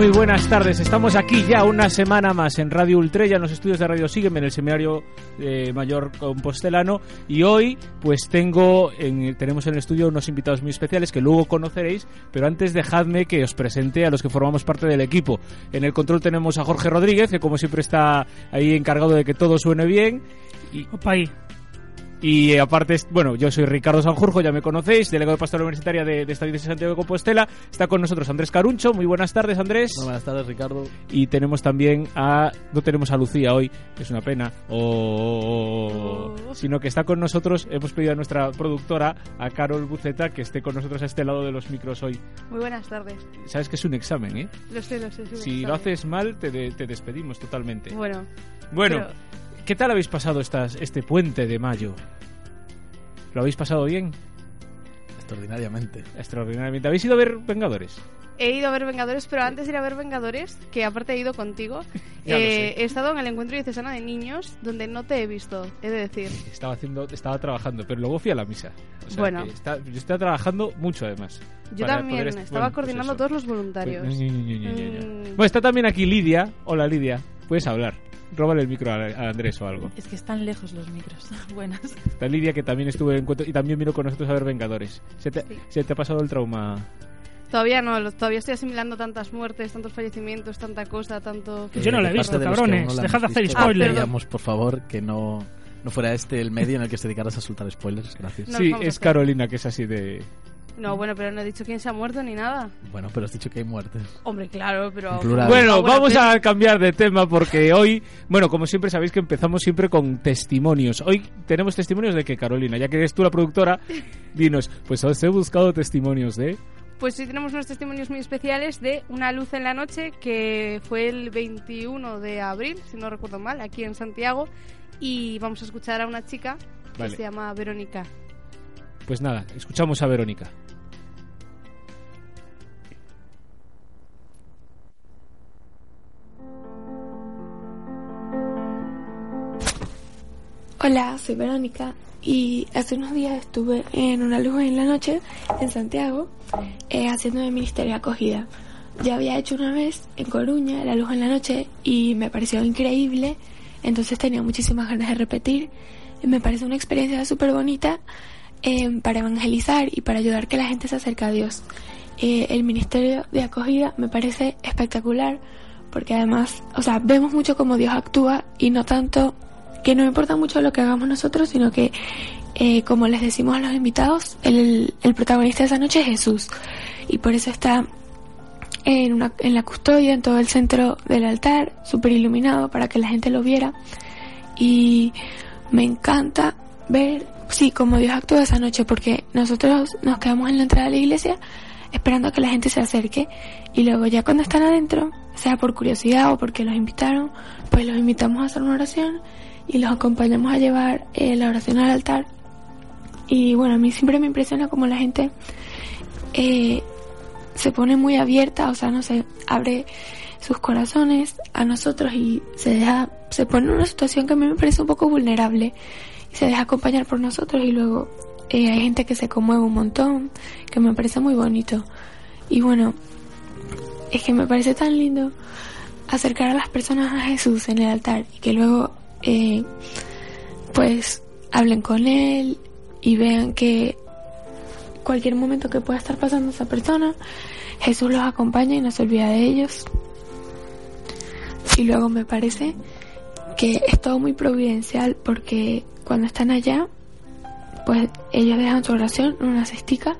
Muy buenas tardes, estamos aquí ya una semana más en Radio Ultrella, en los estudios de Radio Sígueme, en el Seminario eh, Mayor Compostelano. Y hoy, pues tengo, en, tenemos en el estudio unos invitados muy especiales que luego conoceréis, pero antes dejadme que os presente a los que formamos parte del equipo. En el control tenemos a Jorge Rodríguez, que como siempre está ahí encargado de que todo suene bien. Y, Opa ahí. Y aparte, bueno, yo soy Ricardo Sanjurjo, ya me conocéis, delegado de Pastora Universitaria de, de esta de Santiago de Compostela. Está con nosotros Andrés Caruncho. Muy buenas tardes, Andrés. Muy buenas tardes, Ricardo. Y tenemos también a. No tenemos a Lucía hoy, es una pena. O. Sino que está con nosotros. Hemos pedido a nuestra productora, a Carol Buceta, que esté con nosotros a este lado de los micros hoy. Muy buenas tardes. Sabes que es un examen, ¿eh? Lo sé, lo sé. Si lo haces mal, te, de, te despedimos totalmente. Bueno. Bueno. Pero... ¿Qué tal habéis pasado estas, este puente de mayo? ¿Lo habéis pasado bien? Extraordinariamente. Extraordinariamente. ¿Habéis ido a ver Vengadores? He ido a ver Vengadores, pero antes de ir a ver Vengadores, que aparte he ido contigo, eh, he estado en el encuentro diocesano de niños, donde no te he visto, he de decir. Estaba haciendo, estaba trabajando, pero luego fui a la misa. O sea bueno. Está, yo estaba trabajando mucho además. Yo también, estaba bueno, coordinando pues todos los voluntarios. Pues, mm. Bueno, está también aquí Lidia. Hola Lidia, puedes hablar. Róbale el micro a, a, Andrés o algo. Es que están lejos los micros. Buenas. Está Lidia, que también estuvo en encuentro y también vino con nosotros a ver Vengadores. ¿Se te, Sí. ¿se te ha pasado el trauma? Todavía no, lo- todavía estoy asimilando tantas muertes, tantos fallecimientos, tanta cosa, tanto... Yo no la he visto, de cabrones. no Dejad de hacer spoilers. Ah, por favor, que no, no fuera este el medio en el que se dedicaras a soltar spoilers. Gracias. No sí, es. Carolina, que es así de... No, bueno, pero no he dicho quién se ha muerto ni nada. Bueno, pero has dicho que hay muertes. Hombre, claro, pero... Plural. Bueno, vamos a cambiar de tema porque hoy, bueno, como siempre sabéis que empezamos siempre con testimonios. Hoy tenemos testimonios de que Carolina, ya que eres tú la productora, dinos, pues os he buscado testimonios de... Pues sí tenemos unos testimonios muy especiales de Una luz en la noche, que fue el 21 de abril, si no recuerdo mal, aquí en Santiago. Y vamos a escuchar a una chica que Vale. se llama Verónica. Pues nada, escuchamos a Verónica. Hola, soy Verónica y hace unos días estuve en una luz en la noche en Santiago eh, haciendo mi ministerio de acogida. Ya había hecho una vez en Coruña la luz en la noche y me pareció increíble, entonces tenía muchísimas ganas de repetir. Me parece una experiencia súper bonita eh, para evangelizar y para ayudar que la gente se acerque a Dios. Eh, el ministerio de acogida me parece espectacular porque además, o sea, vemos mucho cómo Dios actúa y no tanto que no importa mucho lo que hagamos nosotros, sino que, eh, como les decimos a los invitados, el, el protagonista de esa noche es Jesús. Y por eso está en, una, en la custodia, en todo el centro del altar, súper iluminado para que la gente lo viera. Y me encanta ver, sí, cómo Dios actúa esa noche, porque nosotros nos quedamos en la entrada de la iglesia esperando a que la gente se acerque y luego ya cuando están adentro, sea por curiosidad o porque los invitaron, pues los invitamos a hacer una oración y los acompañamos a llevar eh, la oración al altar. Y bueno, a mí siempre me impresiona como la gente eh, se pone muy abierta, o sea, no sé, abre sus corazones a nosotros y se deja, se pone en una situación que a mí me parece un poco vulnerable y se deja acompañar por nosotros y luego eh, hay gente que se conmueve un montón, que me parece muy bonito. Y bueno, es que me parece tan lindo acercar a las personas a Jesús en el altar y que luego eh, pues hablen con él y vean que cualquier momento que pueda estar pasando esa persona, Jesús los acompaña y no se olvida de ellos. Y luego me parece que es todo muy providencial porque cuando están allá, pues ellos dejan su oración en una cestica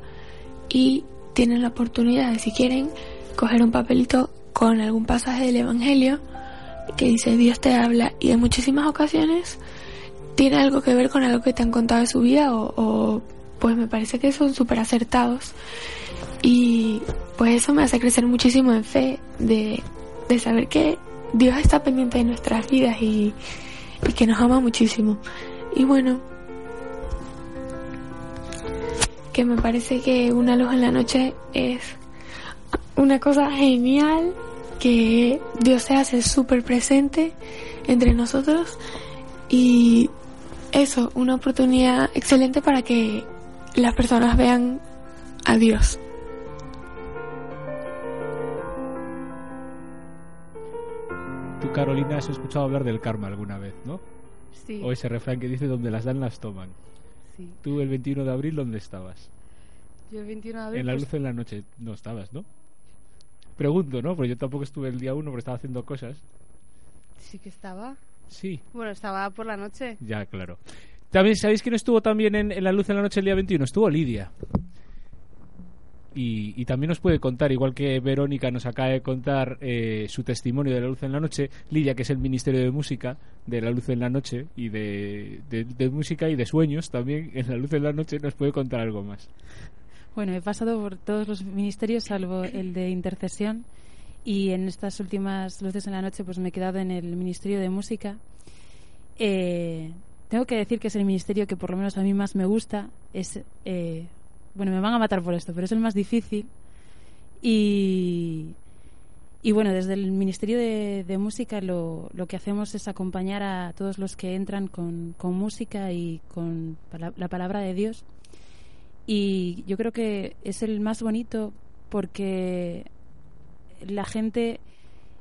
y tienen la oportunidad de si quieren coger un papelito con algún pasaje del Evangelio que dice Dios te habla y en muchísimas ocasiones tiene algo que ver con algo que te han contado de su vida o, pues me parece que son súper acertados y pues eso me hace crecer muchísimo en fe de, de saber que Dios está pendiente de nuestras vidas y, y que nos ama muchísimo. Y bueno que me parece que una luz en la noche es una cosa genial que Dios se hace súper presente entre nosotros y eso, una oportunidad excelente para que las personas vean a Dios. Tú, Carolina, has escuchado hablar del karma alguna vez, ¿no? Sí, O ese refrán que dice donde las dan las toman. sí. Tú el 21 de abril, ¿dónde estabas? Yo el 21 de abril. En la pues, luz en la noche no estabas, ¿no? Pregunto, ¿no? Porque yo tampoco estuve el día 1 porque estaba haciendo cosas. Sí que estaba. Sí, Bueno, estaba por la noche. ya, claro. También, ¿sabéis quién estuvo también en, en la luz en la noche el día 21? Estuvo Lidia. Y, y también nos puede contar, igual que Verónica nos acaba de contar eh, su testimonio de la luz en la noche, Lidia, que es el Ministerio de Música de la luz en la noche y de, de- de música y de sueños también en la luz en la noche, nos puede contar algo más. Bueno, he pasado por todos los ministerios salvo el de intercesión y en estas últimas luces en la noche pues me he quedado en el Ministerio de Música. Eh, tengo que decir que es el ministerio que por lo menos a mí más me gusta. Es, eh, bueno, me van a matar por esto, pero es el más difícil. Y, bueno, desde el Ministerio de, Música lo, lo que hacemos es acompañar a todos los que entran con, con música y con la palabra de Dios y yo creo que es el más bonito porque la gente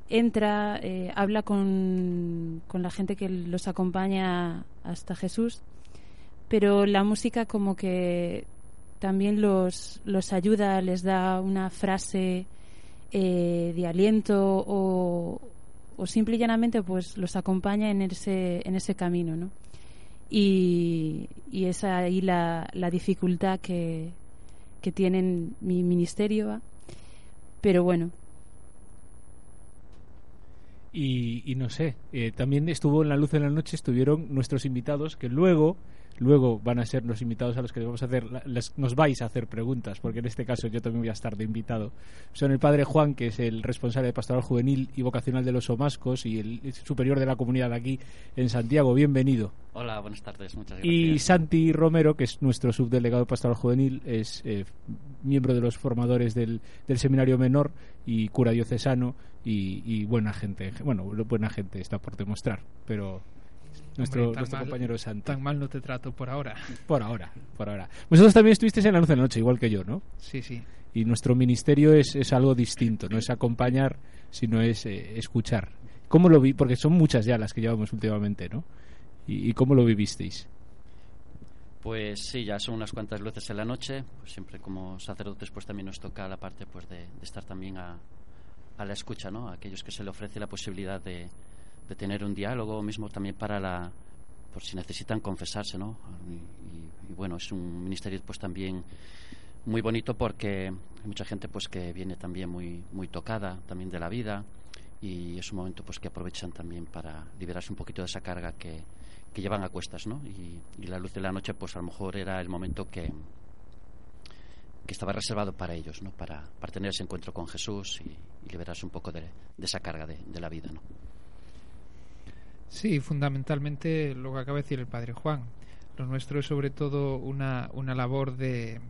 entra, eh, habla con, con la gente que los acompaña hasta Jesús, pero la música como que también los, los ayuda, les da una frase eh, de aliento o, o simple y llanamente pues los acompaña en ese, en ese camino, ¿no? Y, y es ahí la, la dificultad que, que tiene mi ministerio. Pero bueno, Y, y no sé, eh, también estuvo en la luz de la noche, estuvieron nuestros invitados que luego, luego van a ser los invitados a los que les vamos a hacer, les- nos vais a hacer preguntas, porque en este caso yo también voy a estar de invitado. Son el padre Juan, que es el responsable de Pastoral Juvenil y Vocacional de los Omascos y el superior de la comunidad aquí en Santiago. Bienvenido. Hola, buenas tardes, muchas gracias. Y Santi Romero, que es nuestro subdelegado de Pastoral Juvenil, es eh, miembro de los formadores del, del Seminario Menor y cura diocesano y, y buena gente. Bueno, buena gente está por demostrar, pero nuestro, Hombre, nuestro mal- compañero Santi. Tan mal no te trato por ahora. Por ahora, por ahora. Vosotros también estuvisteis en la luz de la noche, igual que yo, ¿no? Sí, sí. Y nuestro ministerio es, es algo distinto, no es acompañar, sino es eh, escuchar. ¿Cómo lo vi? Porque son muchas ya las que llevamos últimamente, ¿no? ¿Y, y cómo lo vivisteis? Pues sí, ya son unas cuantas luces en la noche. Pues siempre como sacerdotes pues también nos toca la parte pues de, de estar también a, a la escucha, ¿no? A aquellos que se le ofrece la posibilidad de, de tener un diálogo, mismo también para la por si necesitan confesarse, ¿no? Y, bueno, es un ministerio pues también muy bonito porque hay mucha gente pues que viene también muy muy tocada también de la vida y es un momento pues que aprovechan también para liberarse un poquito de esa carga que, que llevan a cuestas, ¿no? Y, la luz de la noche, pues a lo mejor era el momento que, que estaba reservado para ellos, ¿no? Para, para tener ese encuentro con Jesús y, y liberarse un poco de, de esa carga de, de la vida, ¿no? Sí, fundamentalmente lo que acaba de decir el padre Juan. Lo nuestro es sobre todo una, una labor de,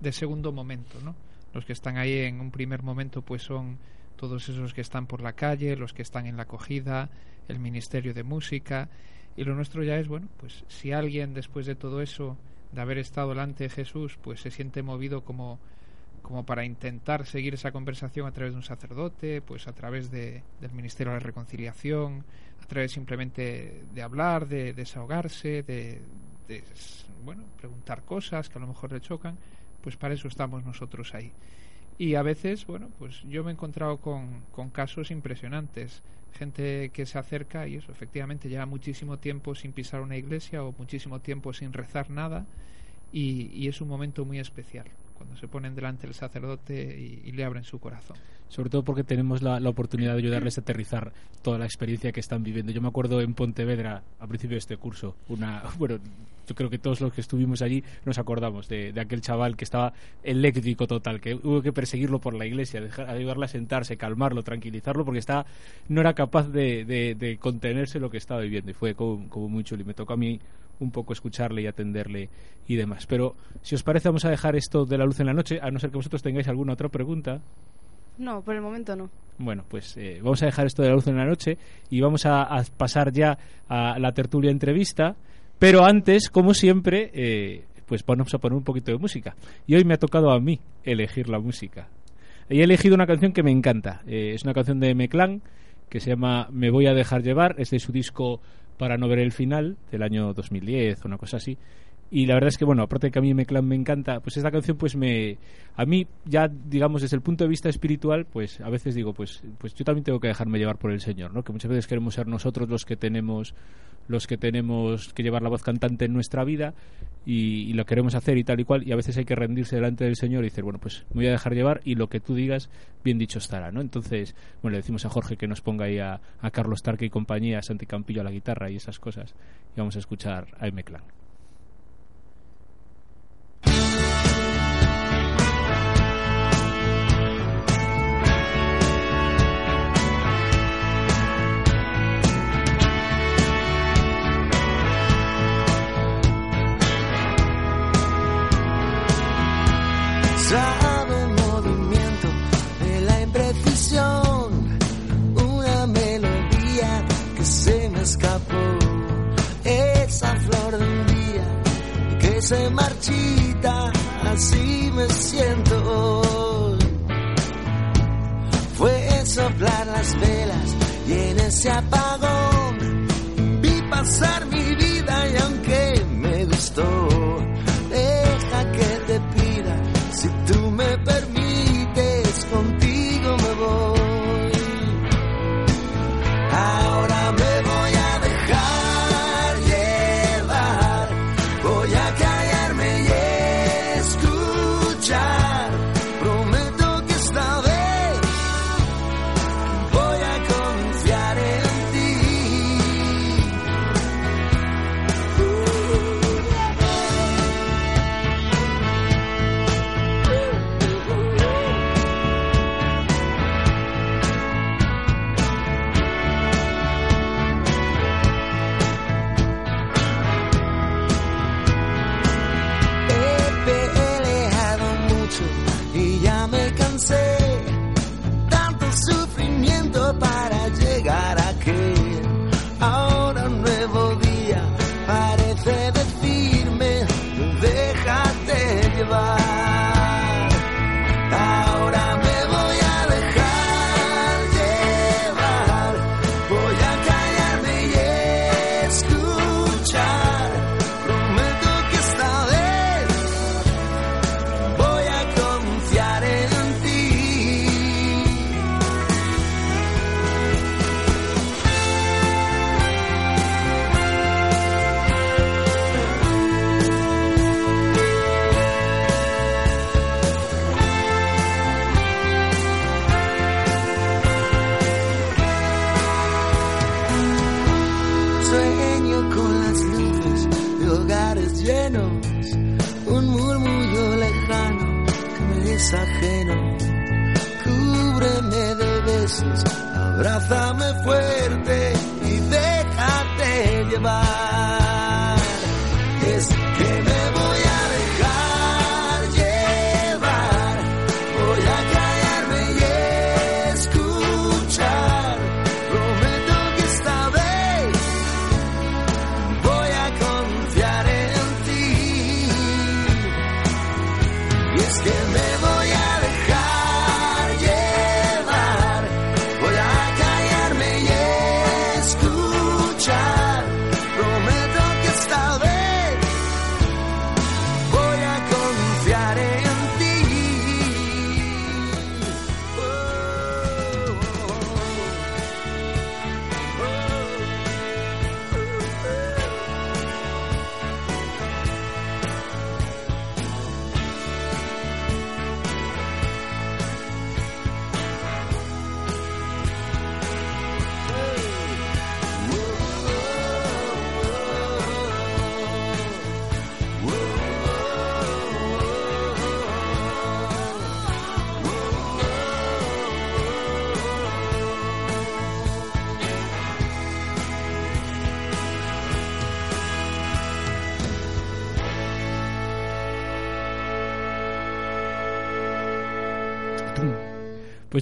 de segundo momento, ¿no? Los que están ahí en un primer momento pues son todos esos que están por la calle, los que están en la acogida, el Ministerio de Música y lo nuestro ya es, bueno, pues si alguien después de todo eso, de haber estado delante de Jesús, pues se siente movido como como para intentar seguir esa conversación a través de un sacerdote, pues a través de, del Ministerio de la Reconciliación, través simplemente de hablar, de, desahogarse, de, de, bueno, preguntar cosas que a lo mejor le chocan, pues para eso estamos nosotros ahí. Y a veces, bueno, pues yo me he encontrado con, casos impresionantes, gente que se acerca y eso, efectivamente lleva muchísimo tiempo sin pisar una iglesia o muchísimo tiempo sin rezar nada y, es un momento muy especial cuando se ponen delante del sacerdote y le abren su corazón. Sobre todo porque tenemos la, la oportunidad de ayudarles a aterrizar toda la experiencia que están viviendo. Yo me acuerdo en Pontevedra, a principio de este curso, una, bueno, yo creo que todos los que estuvimos allí nos acordamos de, de aquel chaval que estaba eléctrico total, que hubo que perseguirlo por la iglesia, dejar, ayudarle a sentarse, calmarlo, tranquilizarlo, porque estaba, no era capaz de, de, de contenerse lo que estaba viviendo y fue como, como muy chulo y me tocó a mí un poco escucharle y atenderle y demás. Pero si os parece vamos a dejar esto de la luz en la noche, a no ser que vosotros tengáis alguna otra pregunta. No, por el momento no. Bueno, pues eh, vamos a dejar esto de la luz en la noche y vamos a, pasar ya a la tertulia entrevista. Pero antes, como siempre, eh, pues vamos a poner un poquito de música. Y hoy me ha tocado a mí elegir la música. Y he elegido una canción que me encanta. Eh, es una canción de M-Clan que se llama Me voy a dejar llevar, es de su disco Para no ver el final, del año 2010 o una cosa así. Y la verdad es que, bueno, aparte que a mí me, me encanta, pues esta canción, pues me. A mí, ya, digamos, desde el punto de vista espiritual, pues a veces digo, pues, pues yo también tengo que dejarme llevar por el Señor, ¿no? Que muchas veces queremos ser nosotros los que tenemos los que tenemos que llevar la voz cantante en nuestra vida y, lo queremos hacer y tal y cual y a veces hay que rendirse delante del Señor y decir bueno pues me voy a dejar llevar y lo que tú digas bien dicho estará no entonces bueno le decimos a Jorge que nos ponga ahí a, Carlos Tarque y compañía a Santi Campillo a la guitarra y esas cosas y vamos a escuchar a M se marchita, así me siento. Fue soplar las velas y en ese apagón vi pasar mi vida y aunque me gustó Pues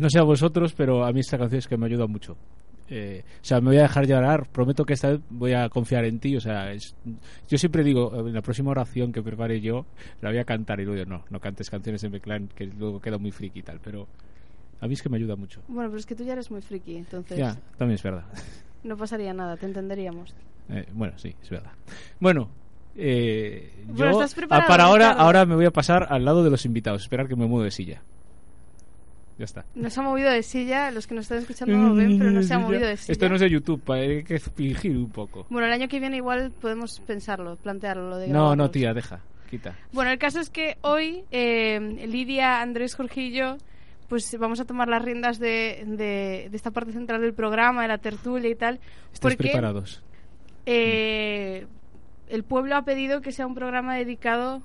no sé a vosotros, pero a mí esta canción es que me ayuda mucho. Eh, o sea, me voy a dejar llorar. Prometo que esta vez voy a confiar en ti. O sea, yo siempre digo, en la próxima oración que prepare yo, la voy a cantar. Y luego no, no cantes canciones en Clan, que luego queda muy friki y tal. Pero A mí es que me ayuda mucho. Bueno, pero es que tú ya eres muy friki, entonces Ya, también es verdad. no pasaría nada, te entenderíamos. Eh, bueno, sí, es verdad. Bueno, eh, Bueno, yo ¿estás preparado, para ahora, Ricardo? ahora me voy a pasar al lado de los invitados. Esperar que me mueva de silla. Ya está. Nos ha movido de silla, los que nos están escuchando no lo ven, pero no se ha movido de silla. Esto no es de YouTube, hay que fingir un poco. Bueno, el año que viene igual podemos pensarlo, plantearlo. Lo de No, no, tía, deja, quita. Bueno, el caso es que hoy eh, Lidia, Andrés, yo pues vamos a tomar las riendas de, de- de esta parte central del programa, de la tertulia y tal. Estáis porque preparados. eh, el pueblo ha pedido que sea un programa dedicado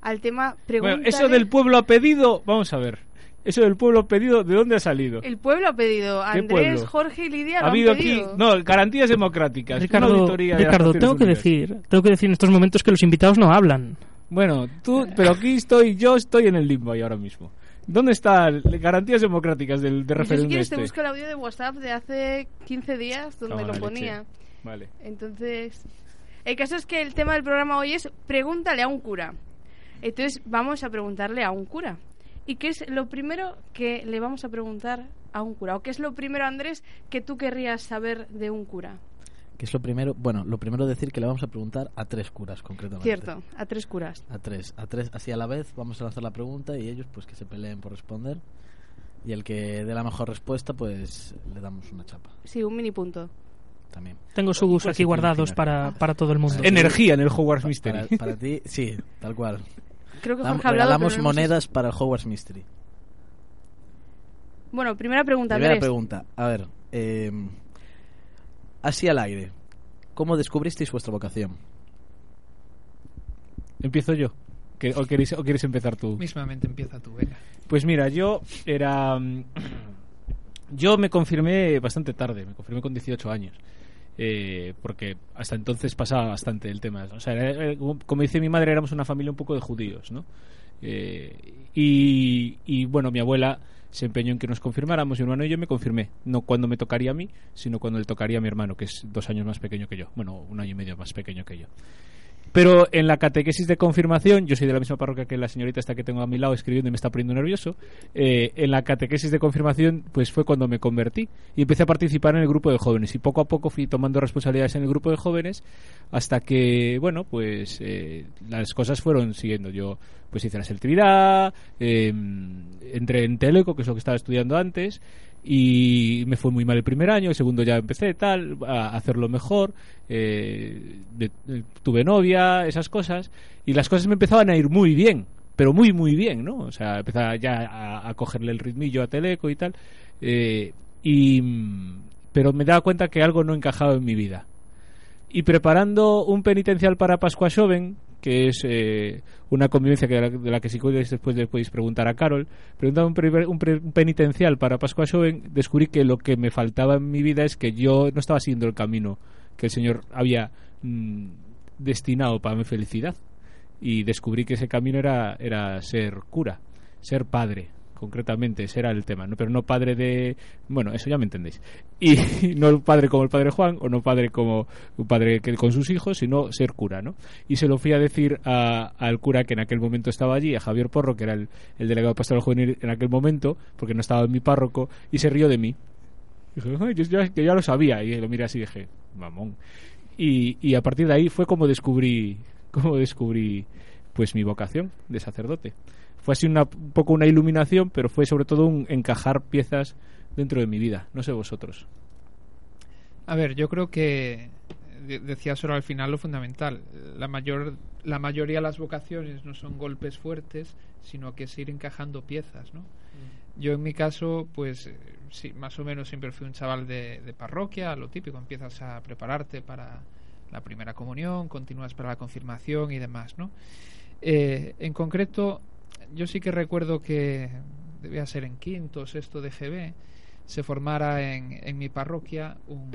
al tema. Bueno, eso del pueblo ha pedido, vamos a ver. Eso del pueblo ha pedido, ¿de dónde ha salido? El pueblo ha pedido. ¿Qué Andrés, pueblo? Jorge y Lidia ha lo han habido aquí, pedido. no, garantías democráticas. una Ricardo, auditoría tengo que Unidas. decir, tengo que decir en estos momentos que los invitados no hablan. Bueno, tú, pero aquí estoy, yo estoy en el limbo ahí ahora mismo. ¿Dónde están garantías democráticas del de Yo, si referéndum quieres te este? busco el audio de WhatsApp de hace 15 días donde en lo ponía. leche. Vale. Entonces, el caso es que el tema del programa hoy es pregúntale a un cura. Entonces, vamos a preguntarle a un cura. ¿Y qué es lo primero que le vamos a preguntar a un cura? ¿O qué es lo primero, Andrés, que tú querrías saber de un cura? Que es lo primero, bueno, lo primero decir que le vamos a preguntar a tres curas concretamente. Cierto, a tres curas. A tres, a tres, así a la vez vamos a lanzar la pregunta y ellos pues que se peleen por responder. Y el que dé la mejor respuesta pues le damos una chapa Sí, un mini punto. también. Tengo sus Pues aquí guardados para, para todo el mundo. Energía en el Hogwarts Mystery. Para, para ti, sí, tal cual. Creo que Jorge ha hablado, regalamos no monedas para el Hogwarts Mystery. Bueno, primera pregunta, Primera Andrés. pregunta. A ver, eh, así al aire. ¿Cómo descubristeis vuestra vocación? Empiezo yo. ¿Que- o, queréis, ¿O quieres empezar tú? Mismamente empieza tú, venga. Pues mira, yo era. mm, Yo me confirmé bastante tarde, me confirmé con 18 años. Eh, porque hasta entonces pasaba bastante el tema. O sea, como dice mi madre, éramos una familia un poco de judíos, ¿no? Eh, y, y, bueno, mi abuela se empeñó en que nos confirmáramos, mi hermano y yo me confirmé. No cuando me tocaría a mí, sino cuando le tocaría a mi hermano, que es dos años más pequeño que yo. Bueno, un año y medio más pequeño que yo. Pero en la catequesis de confirmación, yo soy de la misma parroquia que la señorita esta que tengo a mi lado escribiendo y me está poniendo nervioso. eh, en la catequesis de confirmación, pues fue cuando me convertí y empecé a participar en el grupo de jóvenes. Y poco a poco fui tomando responsabilidades en el grupo de jóvenes hasta que, bueno, pues eh, las cosas fueron siguiendo. Yo, pues hice la seltridad, eh, entré en Teleco, que es lo que estaba estudiando antes, y me fue muy mal el primer año, el segundo ya empecé tal a hacerlo mejor, eh, de- tuve novia, esas cosas, y las cosas me empezaban a ir muy bien, pero muy muy bien, ¿no? O sea, empezaba ya a, cogerle el ritmillo a Teleco y tal, eh, y pero me daba cuenta que algo no encajaba en mi vida. Y preparando un penitencial para Pascua Joven, que es eh, una convivencia que de, la, de la que si queréis después le podéis preguntar a Carol, preguntando un, un pre- un penitencial para Pascua Joven, descubrí que lo que me faltaba en mi vida es que yo no estaba siguiendo el camino que el Señor había mm, destinado para mi felicidad. Y descubrí que ese camino era, era ser cura, ser padre, concretamente, ese era el tema, ¿no? pero no padre de... Bueno, eso ya me entendéis. Y no padre como el padre Juan, o no padre como un padre que con sus hijos, sino ser cura, ¿no? Y se lo fui a decir al cura que en aquel momento estaba allí, a Javier Porro, que era el, el delegado pastoral juvenil en aquel momento, porque no estaba en mi párroco, y se rió de mí. Dije, "Ay, yo, ya, que ya lo sabía, y lo miré así y dije, mamón. Y, y a partir de ahí fue como descubrí, como descubrí pues mi vocación de sacerdote. Fue así una, un poco una iluminación, pero fue sobre todo un encajar piezas dentro de mi vida. No sé vosotros. A ver, yo creo que de- decía solo al final lo fundamental. La mayor la mayoría de las vocaciones no son golpes fuertes, sino que es ir encajando piezas, ¿no? Yo en mi caso, pues eh, sí, más o menos siempre fui un chaval de, de parroquia, lo típico, empiezas a prepararte para la primera comunión, continúas para la confirmación y demás, ¿no? Eh, en concreto, yo sí que recuerdo que debía ser en quinto sexto de GB, se formara en, en mi parroquia un-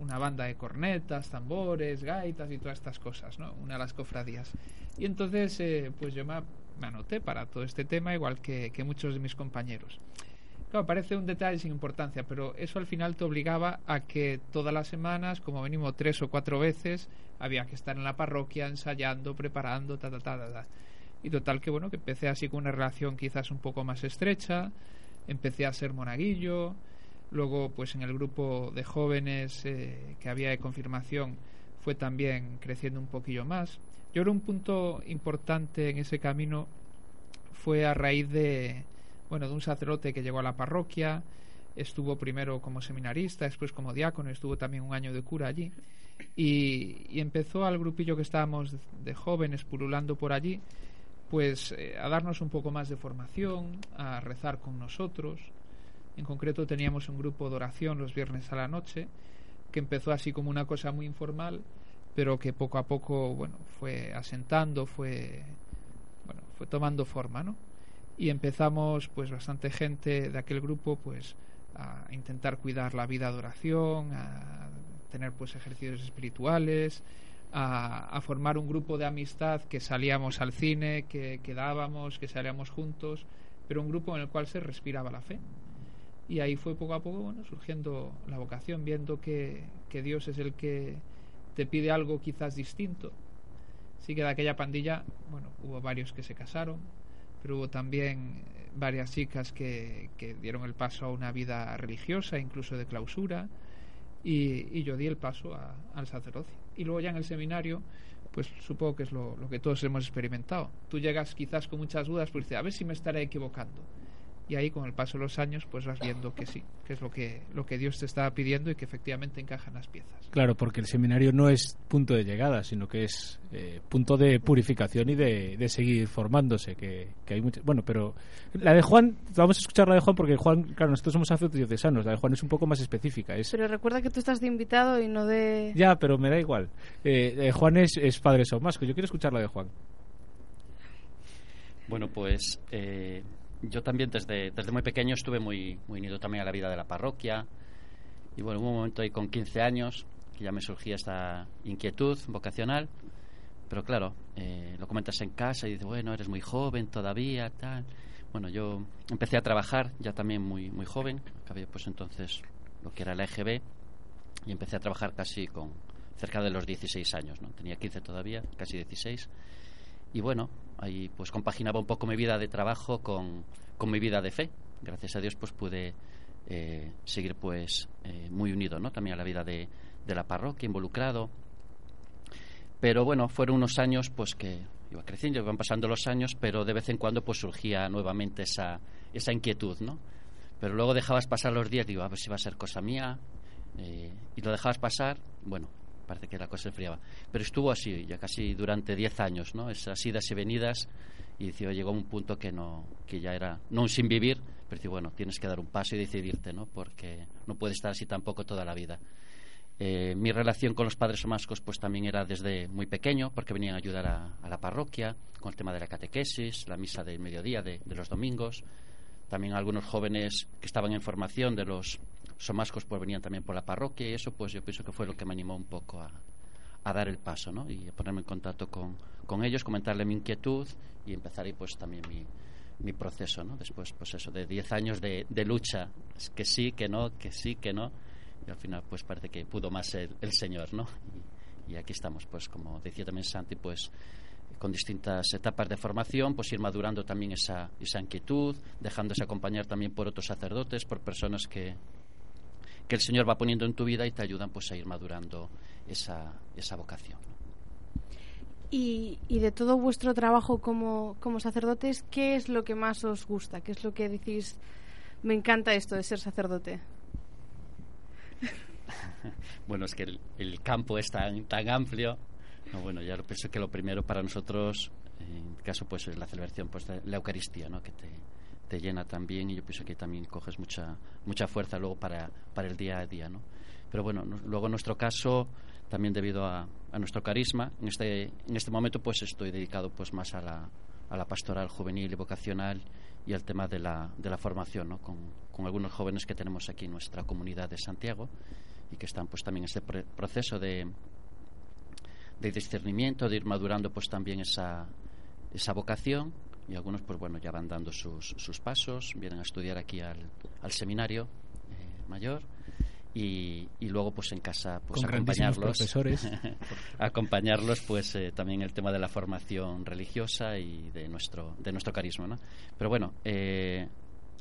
una banda de cornetas, tambores, gaitas y todas estas cosas, ¿no? Una de las cofradías. Y entonces, eh, pues yo me, anoté para todo este tema, igual que, que muchos de mis compañeros. Claro, parece un detalle sin importancia, pero eso al final te obligaba a que todas las semanas, como mínimo tres o cuatro veces, había que estar en la parroquia ensayando, preparando, ta, ta, ta, ta. Y total que bueno, que empecé así con una relación quizás un poco más estrecha, empecé a ser monaguillo, luego pues en el grupo de jóvenes eh, que había de confirmación fue también creciendo un poquillo más. Yo creo un punto importante en ese camino fue a raíz de, bueno, de un sacerdote que llegó a la parroquia, estuvo primero como seminarista, después como diácono, estuvo también un año de cura allí, y, y empezó al grupillo que estábamos de jóvenes pululando por allí, pues eh, a darnos un poco más de formación, a rezar con nosotros. En concreto teníamos un grupo de oración los viernes a la noche, que empezó así como una cosa muy informal, pero que poco a poco, bueno, fue asentando, fue, bueno, fue tomando forma, ¿no? Y empezamos, pues, bastante gente de aquel grupo, pues, a intentar cuidar la vida de oración, a tener, pues, ejercicios espirituales, a, formar un grupo de amistad que salíamos al cine, que quedábamos, que salíamos juntos, pero un grupo en el cual se respiraba la fe. Y ahí fue poco a poco bueno, surgiendo la vocación, viendo que, que Dios es el que te pide algo quizás distinto. Sí que de aquella pandilla, bueno, hubo varios que se casaron, pero hubo también varias chicas que, que dieron el paso a una vida religiosa, incluso de clausura, y, y yo di el paso al sacerdocio. Y luego ya en el seminario, pues supongo que es lo, lo que todos hemos experimentado. Tú llegas quizás con muchas dudas, pues dices, a ver si me estaré equivocando. Y ahí con el paso de los años, pues vas viendo que sí, que es lo que, lo que Dios te estaba pidiendo y que efectivamente encajan las piezas. Claro, porque el seminario no es punto de llegada, sino que es eh, punto de purificación y de, de seguir formándose. Que, que hay mucha- Bueno, pero la de Juan, vamos a escuchar la de Juan porque Juan, claro, nosotros somos sacerdotes diocesanos, la de Juan es un poco más específica. Es, Pero recuerda que tú estás de invitado y no de... ya, pero me da igual. Eh, eh, Juan es, es padre Somasco, yo quiero escuchar la de Juan. Bueno, pues eh, yo también desde, desde muy pequeño estuve muy, muy unido también a la vida de la parroquia. Y bueno, hubo un momento ahí con 15 años que ya me surgía esta inquietud vocacional. Pero claro, eh, lo comentas en casa y dices, bueno, eres muy joven todavía, tal. Bueno, yo empecé a trabajar ya también muy, muy joven. Acabé pues entonces lo que era la EGB y empecé a trabajar casi con cerca de los 16 años, ¿no? Tenía 15 todavía, casi 16 y bueno, ahí pues compaginaba un poco mi vida de trabajo con, con mi vida de fe. Gracias a Dios pues pude eh, seguir pues eh, muy unido, ¿no? También a la vida de, de la parroquia, involucrado. Pero bueno, fueron unos años pues que iba creciendo, iban pasando los años, pero de vez en cuando pues surgía nuevamente esa, esa inquietud, ¿no? Pero luego dejabas pasar los días, digo, a ver si va a ser cosa mía, eh, y lo dejabas pasar, bueno, parece que la cosa enfriaba. Pero estuvo así, ya casi durante 10 años, ¿no? Esas idas y venidas, y decía, llegó un punto que no que ya era, no un sin vivir, pero decía, bueno, tienes que dar un paso y decidirte, ¿no? Porque no puedes estar así tampoco toda la vida. Eh, mi relación con los padres somascos pues también era desde muy pequeño porque venían a ayudar a, a la parroquia con el tema de la catequesis, la misa del mediodía de, de los domingos. También algunos jóvenes que estaban en formación de los somascos pues venían también por la parroquia y eso pues yo pienso que fue lo que me animó un poco a, a dar el paso ¿no? y a ponerme en contacto con, con ellos, comentarle mi inquietud y empezar ahí pues también mi, mi proceso, ¿no? Después, pues eso, de 10 años de, de lucha, que sí, que no, que sí, que no, y al final pues parece que pudo más el, el Señor, ¿no? Y, y aquí estamos, pues como decía también Santi, pues con distintas etapas de formación, pues ir madurando también esa, esa inquietud, dejándose acompañar también por otros sacerdotes, por personas que, que el Señor va poniendo en tu vida y te ayudan pues a ir madurando esa, esa vocación. Y, y de todo vuestro trabajo como, como sacerdotes, ¿qué es lo que más os gusta? ¿Qué es lo que decís, me encanta esto de ser sacerdote? bueno, es que el, el campo es tan, tan amplio. No, bueno, ya lo pienso que lo primero para nosotros, en caso, pues es la celebración pues, la Eucaristía, ¿no? Que te, te llena también y yo pienso que también coges mucha mucha fuerza luego para, para el día a día, ¿no? Pero bueno, no- luego en nuestro caso, también debido a, a nuestro carisma, en este, en este momento pues estoy dedicado pues más a la, a la pastoral juvenil y vocacional y al tema de la, de la formación, ¿no? Con, con algunos jóvenes que tenemos aquí en nuestra comunidad de Santiago y que están pues también en este proceso de, de discernimiento, de ir madurando pues también esa, esa vocación y algunos pues bueno ya van dando sus, sus pasos, vienen a estudiar aquí al, al seminario eh, mayor y, y luego pues en casa pues Con acompañarlos profesores. acompañarlos pues eh, también el tema de la formación religiosa y de nuestro de nuestro carisma ¿no? pero bueno eh,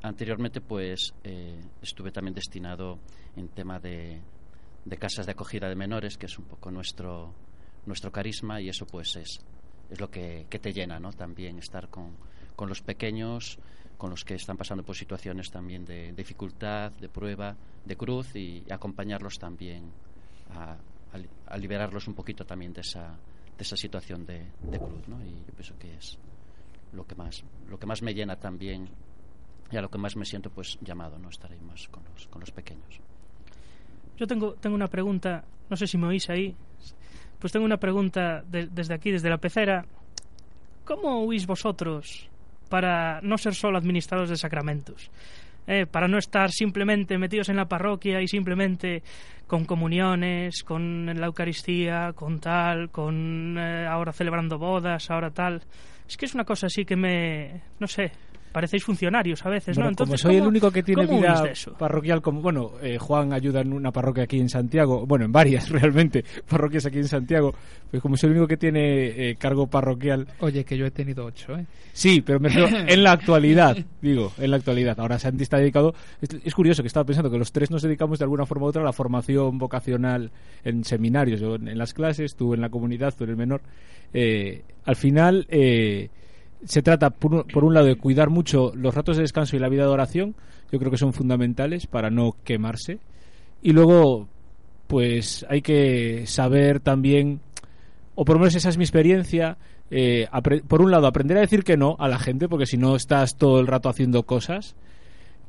anteriormente pues eh, estuve también destinado en tema de, de casas de acogida de menores, que es un poco nuestro, nuestro carisma y eso pues es, es lo que, que te llena, ¿no? También estar con, con los pequeños, con los que están pasando por situaciones también de dificultad, de prueba, de cruz y, acompañarlos también a, a liberarlos un poquito también de esa, de esa situación de, de cruz, ¿no? Y yo pienso que es lo que más, lo que más me llena también y a lo que más me siento pues llamado, ¿no? Estar ahí más con los, con los pequeños. Yo tengo, tengo una pregunta, no sé si me oís ahí. Pues tengo una pregunta de- desde aquí, desde la pecera. ¿Cómo huís vosotros para no ser solo administradores de sacramentos? Eh, para no estar simplemente metidos en la parroquia y simplemente con comuniones, con la Eucaristía, con tal, con eh, ahora celebrando bodas, ahora tal. Es que es una cosa así que me, no sé, parecéis funcionarios a veces, Bueno, ¿no? como Entonces, soy el ¿cómo- único que tiene vida parroquial, como bueno, eh, Juan ayuda en una parroquia aquí en Santiago, bueno, en varias realmente, parroquias aquí en Santiago, pues como soy el único que tiene eh, cargo parroquial, Oye, que yo he tenido ocho, ¿eh? sí, pero me refiero en la actualidad, digo, en la actualidad. Ahora Santi está dedicado, es, es curioso que estaba pensando que los tres nos dedicamos de alguna forma u otra a la formación vocacional en seminarios, yo en, en las clases, tú en la comunidad, tú en el menor. Eh, al final, eh, se trata, por un, lado, de cuidar mucho los ratos de descanso y la vida de oración. Yo creo que son fundamentales para no quemarse. Y luego, pues hay que saber también, o por lo menos esa es mi experiencia, eh, por un lado, aprender a decir que no a la gente, porque si no estás todo el rato haciendo cosas.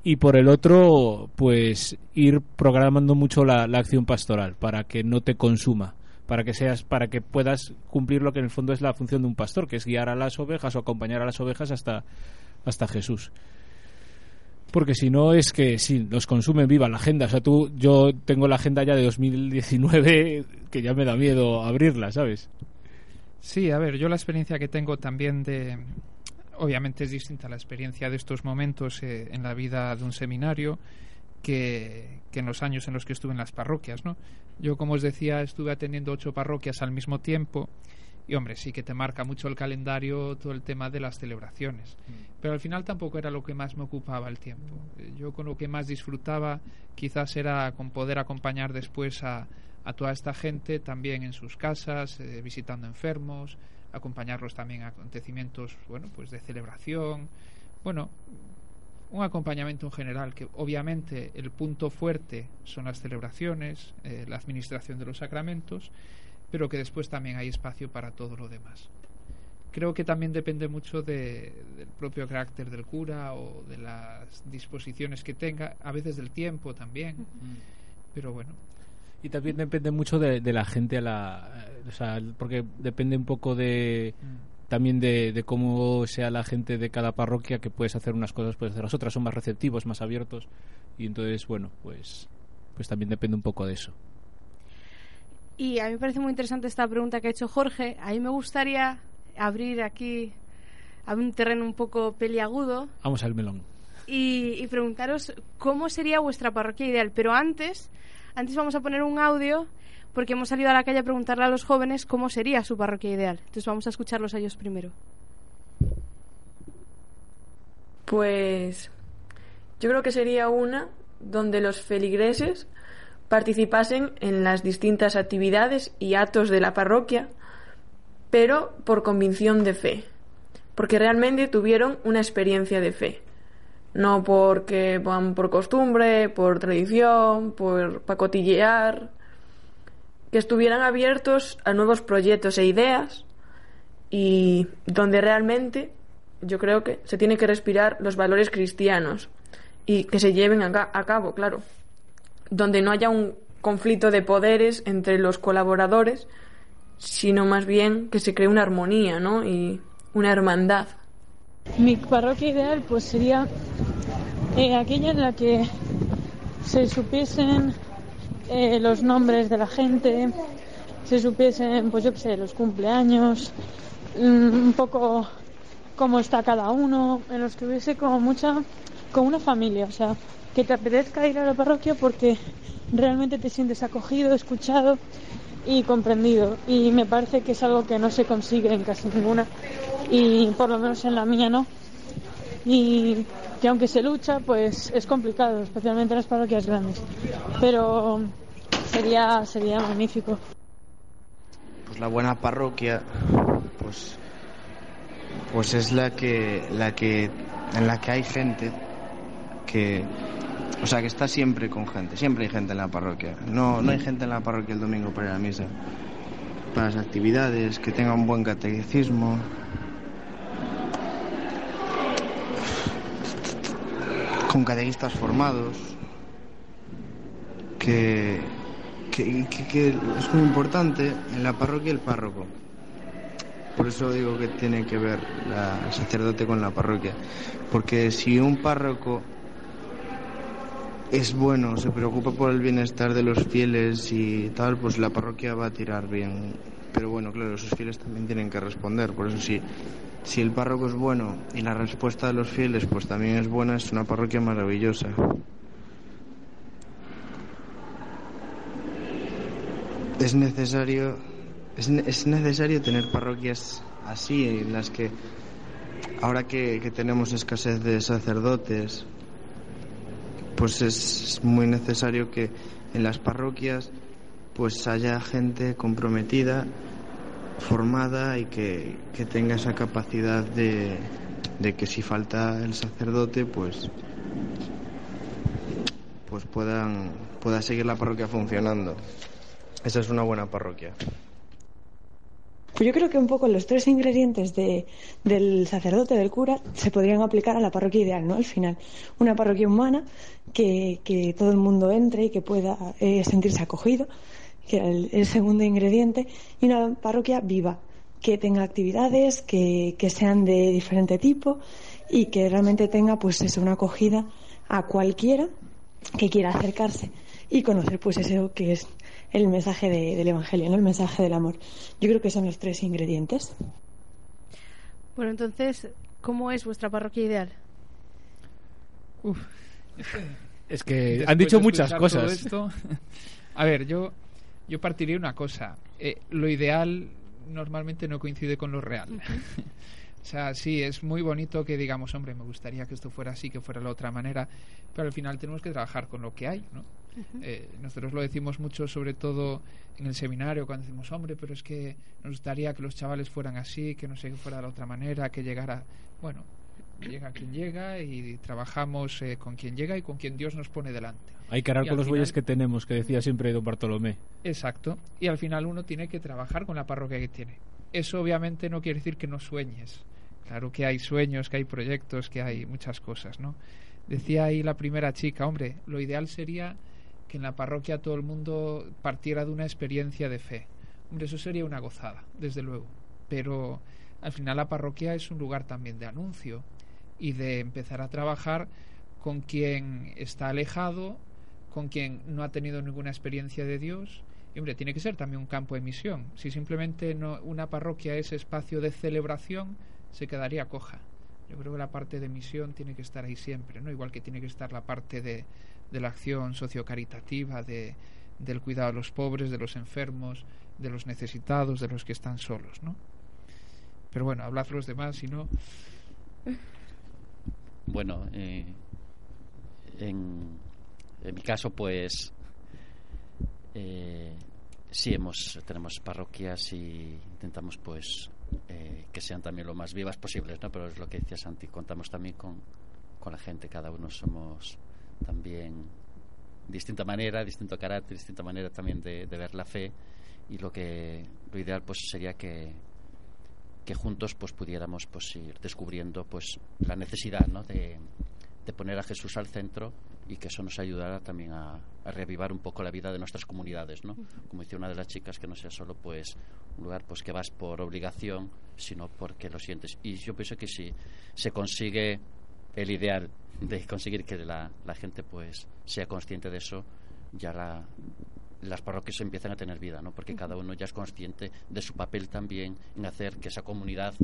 Y por el otro, pues ir programando mucho la, la acción pastoral para que no te consuma para que seas para que puedas cumplir lo que en el fondo es la función de un pastor que es guiar a las ovejas o acompañar a las ovejas hasta hasta Jesús. Porque si no es que sí los consumen viva la agenda. O sea tú yo tengo la agenda ya de 2019 que ya me da miedo abrirla sabes Sí, a ver, yo la experiencia que tengo también de... Obviamente es distinta a la experiencia de estos momentos eh, en la vida de un seminario que, que en los años en los que estuve en las parroquias, ¿no? Yo, como os decía, estuve atendiendo ocho parroquias al mismo tiempo y, hombre, sí que te marca mucho el calendario todo el tema de las celebraciones. Pero al final tampoco era lo que más me ocupaba el tiempo. Yo con lo que más disfrutaba quizás era con poder acompañar después a, a toda esta gente también en sus casas, eh, visitando enfermos, acompañarlos también a acontecimientos, bueno, pues de celebración. Bueno, un acompañamiento en general, que obviamente el punto fuerte son las celebraciones, eh, la administración de los sacramentos, pero que después también hay espacio para todo lo demás. Creo que también depende mucho de- del propio carácter del cura o de las disposiciones que tenga, a veces del tiempo también, pero bueno, y también depende mucho de, de la gente a la o sea porque depende un poco de también de, de cómo sea la gente de cada parroquia que puedes hacer unas cosas puedes hacer las otras son más receptivos más abiertos y entonces bueno pues pues también depende un poco de eso Y a mí me parece muy interesante esta pregunta que ha hecho Jorge. A mí me gustaría abrir aquí a un terreno un poco peliagudo vamos al melón y, y preguntaros cómo sería vuestra parroquia ideal. Pero antes, antes vamos a poner un audio porque hemos salido a la calle a preguntarle a los jóvenes cómo sería su parroquia ideal. Entonces vamos a escucharlos a ellos primero. Pues yo creo que sería una donde los feligreses participasen en las distintas actividades y actos de la parroquia, pero por convicción de fe, porque realmente tuvieron una experiencia de fe, no porque van por costumbre, por tradición, por pacotillear, que estuvieran abiertos a nuevos proyectos e ideas y donde realmente yo creo que se tiene que respirar los valores cristianos y que se lleven a, ca- a cabo, claro, donde no haya un conflicto de poderes entre los colaboradores, sino más bien que se cree una armonía, ¿no? Y una hermandad. Mi parroquia ideal pues sería eh, aquella en la que se supiesen eh, los nombres de la gente, se supiesen, pues yo qué sé, los cumpleaños, mm, un poco cómo está cada uno, en los que hubiese como mucha, como una familia, o sea, que te apetezca ir a la parroquia porque realmente te sientes acogido, escuchado y comprendido. Y me parece que es algo que no se consigue en casi ninguna, y por lo menos en la mía no. Y que aunque se lucha, pues es complicado, especialmente en las parroquias grandes. Pero sería, sería magnífico. Pues la buena parroquia, pues, pues es la que, la que, en la que hay gente que, o sea, que está siempre con gente, siempre hay gente en la parroquia. No, no hay gente en la parroquia el domingo para ir a misa, para las actividades, que tenga un buen catecismo, con catequistas formados, que, que, que- que es muy importante en la parroquia el párroco. Por eso digo que tiene que ver la- el sacerdote con la parroquia. Porque si un párroco es bueno, se preocupa por el bienestar de los fieles y tal, pues la parroquia va a tirar bien. Pero bueno, claro, esos fieles también tienen que responder. Por eso si, si el párroco es bueno y la respuesta de los fieles pues también es buena, es una parroquia maravillosa. Es necesario, es, es necesario tener parroquias así, en las que ahora que, que tenemos escasez de sacerdotes, pues es muy necesario que en las parroquias pues haya gente comprometida, formada y que, que tenga esa capacidad de, de que si falta el sacerdote pues pues puedan pueda seguir la parroquia funcionando. Esa es una buena parroquia. Pues yo creo que un poco los tres ingredientes de, del sacerdote, del cura, se podrían aplicar a la parroquia ideal, ¿no? Al final, una parroquia humana que, que todo el mundo entre y que pueda eh, sentirse acogido, que era el, el segundo ingrediente, y una parroquia viva, que tenga actividades, que, que sean de diferente tipo y que realmente tenga, pues eso, una acogida a cualquiera que quiera acercarse y conocer, pues eso que es el mensaje de- del Evangelio, ¿no? El mensaje del amor. Yo creo que son los tres ingredientes. Bueno, entonces, ¿cómo es vuestra parroquia ideal? Es que Después han dicho muchas cosas. esto, a ver, yo, yo partiría una cosa. Eh, lo ideal normalmente no coincide con lo real. o sea, sí, es muy bonito que digamos, hombre, me gustaría que esto fuera así, que fuera de la otra manera, pero al final tenemos que trabajar con lo que hay, ¿no? Eh, nosotros lo decimos mucho, sobre todo en el seminario, cuando decimos, hombre, pero es que nos gustaría que los chavales fueran así, que no sé, que fuera de la otra manera, que llegara. Bueno, llega quien llega y trabajamos eh, con quien llega y con quien Dios nos pone delante. Hay que arar con los bueyes que tenemos, que decía siempre don Bartolomé. Exacto. Y al final uno tiene que trabajar con la parroquia que tiene. Eso obviamente no quiere decir que no sueñes. Claro que hay sueños, que hay proyectos, que hay muchas cosas, ¿no? Decía ahí la primera chica, hombre, lo ideal sería que en la parroquia todo el mundo partiera de una experiencia de fe. Hombre, eso sería una gozada, desde luego. Pero al final la parroquia es un lugar también de anuncio y de empezar a trabajar con quien está alejado, con quien no ha tenido ninguna experiencia de Dios. Y hombre, tiene que ser también un campo de misión. Si simplemente no, una parroquia es espacio de celebración, se quedaría coja. Yo creo que la parte de misión tiene que estar ahí siempre, ¿no? Igual que tiene que estar la parte de, de la acción sociocaritativa, de, del cuidado de los pobres, de los enfermos, de los necesitados, de los que están solos, ¿no? Pero bueno, hablad los demás, si no... Bueno, eh, en, en mi caso, pues eh, sí hemos tenemos parroquias y intentamos, pues, eh, que sean también lo más vivas posibles, ¿no? Pero es lo que decía Santi, contamos también con, con la gente, cada uno somos también distinta manera, distinto carácter, distinta manera también de, de ver la fe y lo que lo ideal pues sería que que juntos pues pudiéramos pues ir descubriendo pues la necesidad ¿no? de, de poner a Jesús al centro y que eso nos ayudara también a, a reavivar un poco la vida de nuestras comunidades ¿no? como decía una de las chicas que no sea solo pues un lugar pues que vas por obligación sino porque lo sientes y yo pienso que si se consigue el ideal de conseguir que la, la gente pues sea consciente de eso ya la, las parroquias empiezan a tener vida, ¿no? Porque cada uno ya es consciente de su papel también en hacer que esa comunidad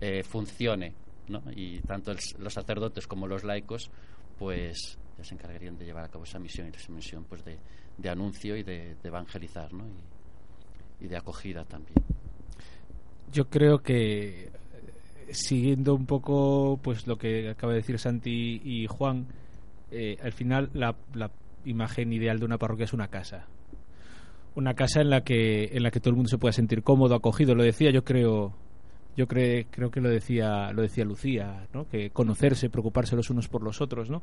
eh, funcione, ¿no? Y tanto el- los sacerdotes como los laicos, pues ya se encargarían de llevar a cabo esa misión y esa misión, pues de, de anuncio y de, de evangelizar, ¿no? Y, y de acogida también. Yo creo que siguiendo un poco pues lo que acaba de decir Santi y Juan, eh, al final la, la imagen ideal de una parroquia es una casa. Una casa en la que en la que todo el mundo se pueda sentir cómodo, acogido. Lo decía, yo creo, yo creo, creo que lo decía, lo decía Lucía, ¿no? Que conocerse, preocuparse los unos por los otros, ¿no?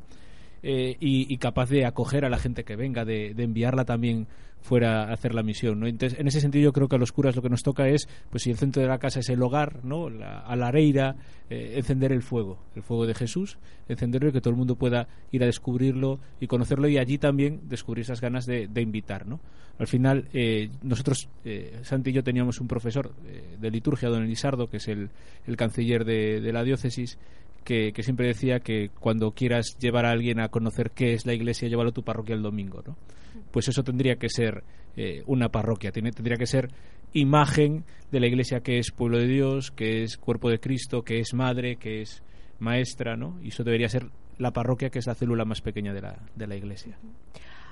Eh, y, capaz de acoger a la gente que venga, de, enviarla también fuera a hacer la misión, ¿no? Entonces, en ese sentido yo creo que a los curas lo que nos toca es, pues si el centro de la casa es el hogar, ¿no? La, a la areira, eh, encender el fuego, el fuego de Jesús, encenderlo y que todo el mundo pueda ir a descubrirlo y conocerlo y allí también descubrir esas ganas de, invitar, ¿no? Al final, eh, nosotros, eh, Santi y yo teníamos un profesor eh, de liturgia, don Elisardo, que es el, canciller de la diócesis, que, siempre decía que cuando quieras llevar a alguien a conocer qué es la iglesia, llévalo a tu parroquia el domingo, ¿no? Pues eso tendría que ser eh, una parroquia, tiene, tendría que ser imagen de la iglesia que es pueblo de Dios, que es cuerpo de Cristo, que es madre, que es maestra, ¿no? Y eso debería ser la parroquia, que es la célula más pequeña de la, de la iglesia.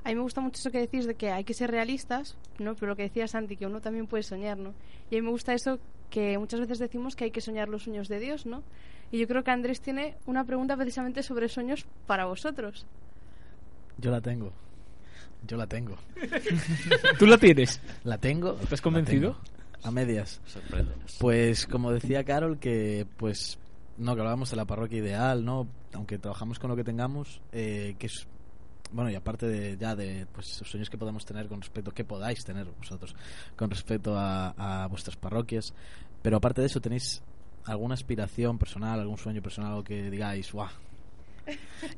A mí me gusta mucho eso que decís de que hay que ser realistas, ¿no? Pero lo que decía Santi, que uno también puede soñar, ¿no? Y a mí me gusta eso que muchas veces decimos que hay que soñar los sueños de Dios, ¿no? Y yo creo que Andrés tiene una pregunta precisamente sobre sueños para vosotros. Yo la tengo. Yo la tengo. ¿Tú la tienes? La tengo. ¿Estás convencido? A medias. Sorpréndenos. Pues como decía Carol, que pues no, que hablábamos de la parroquia ideal, ¿no? Aunque trabajamos con lo que tengamos, eh, que es bueno, y aparte de ya de pues los sueños que podemos tener con respecto, que podáis tener vosotros con respecto a, a vuestras parroquias, pero aparte de eso, ¿tenéis alguna aspiración personal, algún sueño personal, algo que digáis, guau?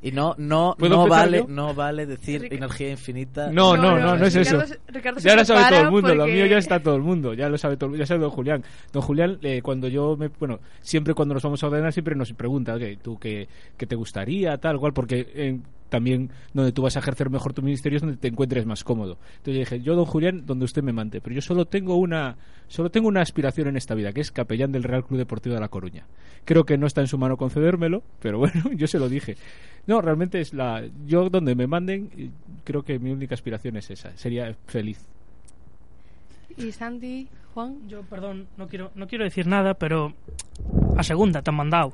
Y no, no, no vale, yo? no vale decir Rica- energía infinita. No, no, no, no, es eso. Ricardo- Ricardo se ya lo sabe todo el mundo, lo mío ya está todo el mundo, ya lo sabe todo el mundo, ya sabe don Julián. Don Julián, eh, cuando yo me, bueno, siempre cuando nos vamos a ordenar siempre nos pregunta, "Oye, ¿tú qué, qué te gustaría, tal cual? Porque eh, también donde tú vas a ejercer mejor tu ministerio es donde te encuentres más cómodo. Entonces yo dije, yo don Julián, donde usted me mande, pero yo solo tengo una, solo tengo una aspiración en esta vida, que es capellán del Real Club Deportivo de La Coruña. Creo que no está en su mano concedérmelo, pero bueno, yo se lo dije. No, realmente es la, yo donde me manden, creo que mi única aspiración es esa, sería feliz. Y Santi, Juan. Yo, perdón, no quiero, no quiero decir nada, pero a segunda te han mandado.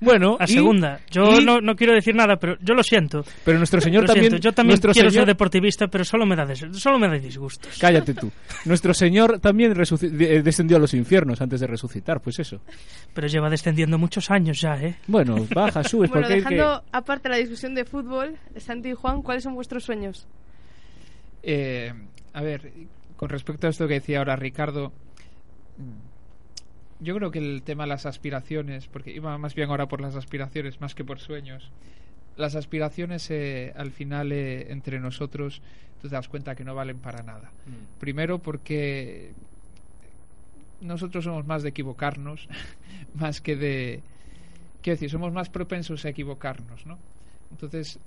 Bueno, a y- segunda. Yo y- no, no quiero decir nada, pero yo lo siento. Pero nuestro señor Lo también, siento, Yo también nuestro quiero señor, ser deportivista, pero solo me da, des- solo me da disgustos. cállate tú. Nuestro señor también de- descendió a los infiernos antes de resucitar, pues eso. Pero lleva descendiendo muchos años ya, ¿eh? Bueno, baja, subes, Bueno, porque hay que... dejando aparte la discusión de fútbol, Santi y Juan, ¿cuáles son vuestros sueños? Eh, a ver, con respecto a esto que decía ahora Ricardo, yo creo que el tema de las aspiraciones, porque iba más bien ahora por las aspiraciones más que por sueños, las aspiraciones eh, al final eh, entre nosotros tú te das cuenta que no valen para nada. Primero porque nosotros somos más de equivocarnos, más que de... Quiero decir, somos más propensos a equivocarnos, ¿no? Entonces,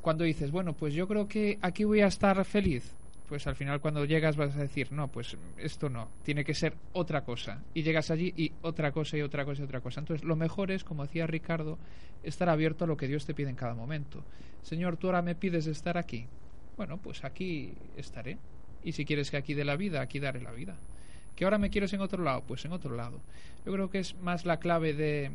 cuando dices, bueno, pues yo creo que aquí voy a estar feliz, pues al final cuando llegas vas a decir, no, pues esto no, tiene que ser otra cosa. Y llegas allí y otra cosa y otra cosa y otra cosa. Entonces lo mejor es, como decía Ricardo, estar abierto a lo que Dios te pide en cada momento. Señor, tú ahora me pides estar aquí. Bueno, pues aquí estaré. Y si quieres que aquí dé la vida, aquí daré la vida. Que ahora me quieres en otro lado, pues en otro lado. Yo creo que es más la clave de,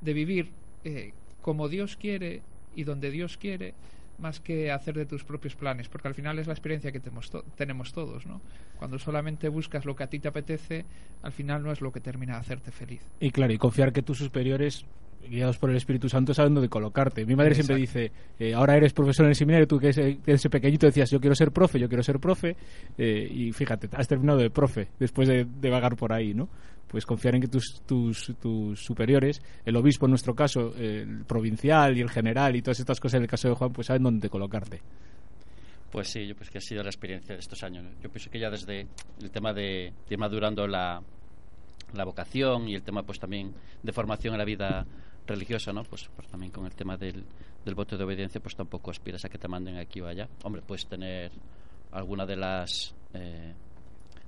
de vivir eh, como Dios quiere y donde Dios quiere más que hacer de tus propios planes, porque al final es la experiencia que tenemos, to- tenemos todos, ¿no? Cuando solamente buscas lo que a ti te apetece, al final no es lo que termina de hacerte feliz. Y claro, y confiar que tus superiores, guiados por el Espíritu Santo, saben dónde colocarte. Mi madre siempre dice, eh, ahora eres profesor en el seminario, tú que ese, que ese pequeñito decías, yo quiero ser profe, yo quiero ser profe, eh, y fíjate, has terminado de profe después de, de vagar por ahí, ¿no? Pues confiar en que tus, tus, tus superiores, el obispo en nuestro caso, el provincial y el general y todas estas cosas en el caso de Juan, pues saben dónde colocarte. Pues sí, yo pues que ha sido la experiencia de estos años. Yo pienso que ya desde el tema de, de madurando la, la vocación y el tema pues también de formación en la vida religiosa, ¿no? Pues, pues también con el tema del, del voto de obediencia, pues tampoco aspiras a que te manden aquí o allá. Hombre, puedes tener alguna de las eh,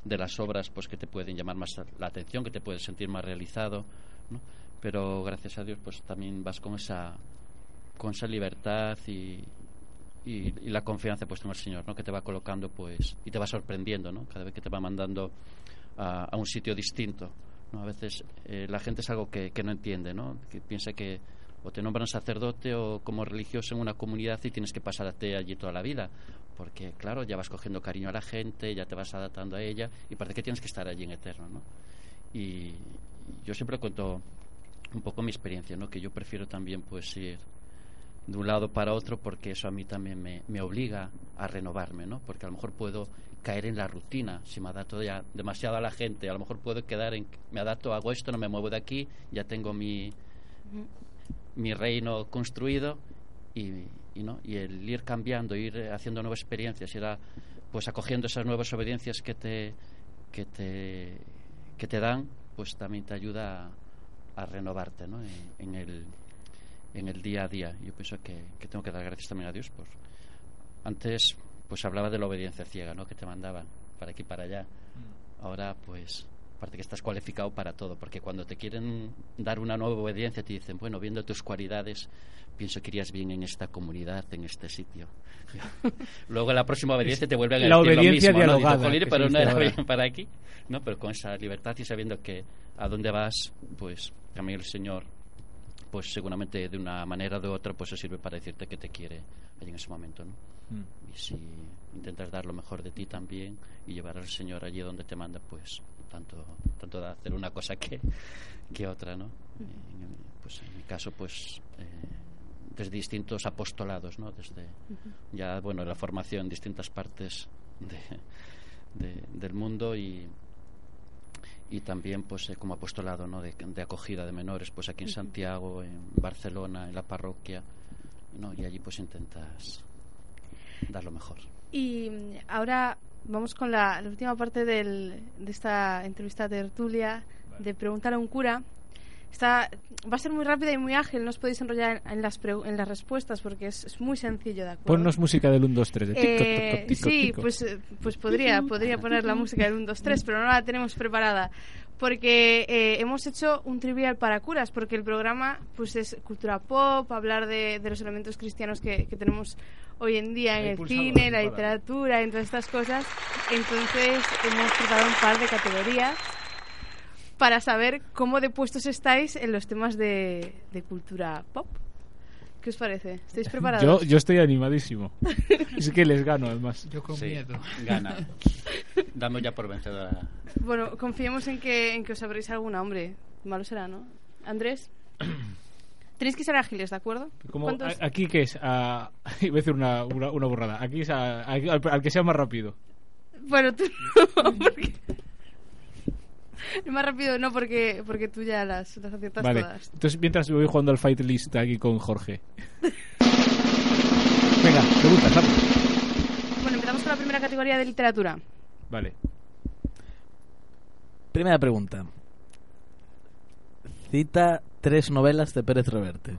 de las obras pues que te pueden llamar más la atención, que te puedes sentir más realizado, ¿no? Pero gracias a Dios pues también vas con esa con esa libertad y, y, la confianza puesta en el Señor, ¿no? Que te va colocando, pues, y te va sorprendiendo, ¿no? Cada vez que te va mandando a, a un sitio distinto, A veces eh, la gente es algo que, que no entiende, ¿no? Que piensa que o te nombran sacerdote o como religioso en una comunidad y tienes que pasarte allí toda la vida. Porque, claro, ya vas cogiendo cariño a la gente, ya te vas adaptando a ella y parece que tienes que estar allí en eterno, ¿no? Y yo siempre cuento un poco mi experiencia, ¿no? Que yo prefiero también, pues, ir de un lado para otro porque eso a mí también me, me obliga a renovarme, ¿no? Porque a lo mejor puedo caer en la rutina si me adapto ya demasiado a la gente, a lo mejor puedo quedar en me adapto, hago esto, no me muevo de aquí, ya tengo mi mi reino construido y, y no y el ir cambiando, ir haciendo nuevas experiencias, ir a- pues acogiendo esas nuevas obediencias que te que te que te dan, pues también te ayuda a, a renovarte, ¿no? En, en el en el día a día. Yo pienso que, que tengo que dar gracias también a Dios por antes pues hablaba de la obediencia ciega, ¿no? Que te mandaban para aquí para allá. Ahora pues aparte que estás cualificado para todo, porque cuando te quieren dar una nueva obediencia te dicen, bueno, viendo tus cualidades, pienso que irías bien en esta comunidad, en este sitio. Luego en la próxima obediencia te vuelven a La decir lo obediencia mismo, ¿no? Dices, dialogada, "Jolín, que pero no era ahora". bien para aquí, ¿no? Pero con esa libertad y sabiendo que a dónde vas, pues también el Señor pues seguramente de una manera o de otra pues se sirve para decirte que te quiere allí en ese momento ¿no? y si intentas dar lo mejor de ti también y llevar al Señor allí donde te manda pues tanto tanto de hacer una cosa que, que otra ¿no? Y en, pues en mi caso pues eh, desde distintos apostolados ¿no? desde ya bueno la formación en distintas partes de, de- del mundo y y también pues eh, como apostolado ¿no? de, de acogida de menores pues aquí en. Santiago en Barcelona en la parroquia ¿no? y allí pues intentas dar lo mejor Y mm, ahora vamos con la, la última parte del- de esta entrevista tertulia de preguntar a un cura. Está, va a ser muy rápida y muy ágil, no os podéis enrollar en, en las, pregu- en las respuestas porque es, es muy sencillo, ¿de acuerdo? Ponnos música del 1, 2, 3. De tico, Eh, toco, tico, sí, tico. pues, eh, pues podría, podría poner la música del 1, 2, 3, pero no la tenemos preparada. Porque eh, hemos hecho un trivial para curas, porque el programa pues es cultura pop, hablar de, de los elementos cristianos que, que tenemos hoy en día en el cine, la para. literatura, en todas estas cosas. Entonces hemos preparado un par de categorías para saber cómo de puestos estáis en los temas de, de cultura pop. ¿Qué os parece? ¿Estáis preparados? Yo, yo estoy animadísimo. es que les gano, además. Yo con Sí, miedo. gana damos ya por vencedora Bueno, confiemos en que, en que os sabréis alguna, hombre. Malo será, ¿no? Andrés. Tenéis que ser ágiles, ¿de acuerdo? Como, ¿Cuántos? a- aquí que es, a, iba a decir una, una, una borrada. Aquí es a- a- al, al que sea más rápido. Bueno, tú no, porque... Más rápido no, porque, porque tú ya las, las aciertas Vale. todas. Entonces, mientras voy jugando al Fight List aquí con Jorge. Venga, preguntas, rápido. Bueno, empezamos con la primera categoría de literatura. Vale. Primera pregunta. Cita tres novelas de Pérez Reverte.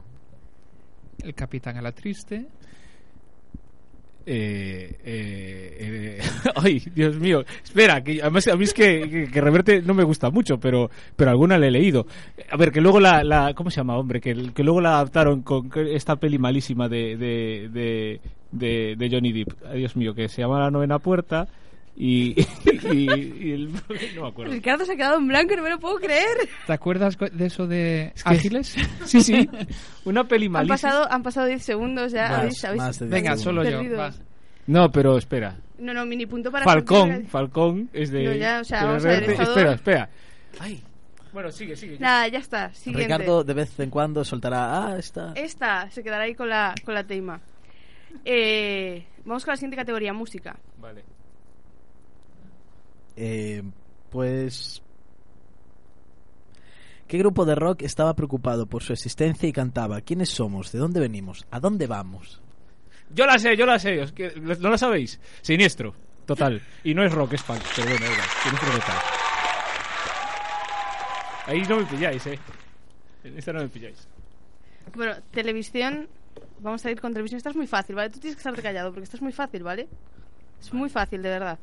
El capitán a la triste. Eh, eh, eh, ay, Dios mío. Espera, que además a mí es que, que, Reverte no me gusta mucho, pero, pero alguna le he leído. A ver, que luego la, ¿cómo se llama, hombre? Que, que luego la adaptaron con esta peli malísima de, de, de, de, de Johnny Depp. Dios mío, que se llama La Novena Puerta y, y, y el- no me acuerdo. Ricardo se ha quedado en blanco, no me lo puedo creer. ¿Te acuerdas de eso de que- Ágiles? Sí, sí. Una peli Han malísima. pasado, han pasado 10 segundos ya. Más, habéis, más Venga, solo yo. No, pero espera. No, no, mini punto para Falcón, Santiago. Falcón es de. No, ya, o sea, vamos a ver, Espera, espera. Ay. Bueno, sigue, sigue. Nada, ya está. Siguiente. Ricardo de vez en cuando soltará, ah, esta. Esta se quedará ahí con la, con la teima. Eh, vamos con la siguiente categoría, música. Vale. Eh, pues... ¿Qué grupo de rock estaba preocupado por su existencia y cantaba ¿Quiénes somos? ¿De dónde venimos? ¿A dónde vamos? Yo la sé, yo la sé. es que- ¿No la sabéis? Siniestro. Total. Y no es rock, es punk. Pero bueno, igual. Siniestro total. Ahí no me pilláis, eh. En esta no me pilláis. Bueno, televisión. Vamos a ir con televisión. Esta es muy fácil, ¿vale? Tú tienes que estarte callado porque esta es muy fácil, ¿vale? Es muy fácil, de verdad.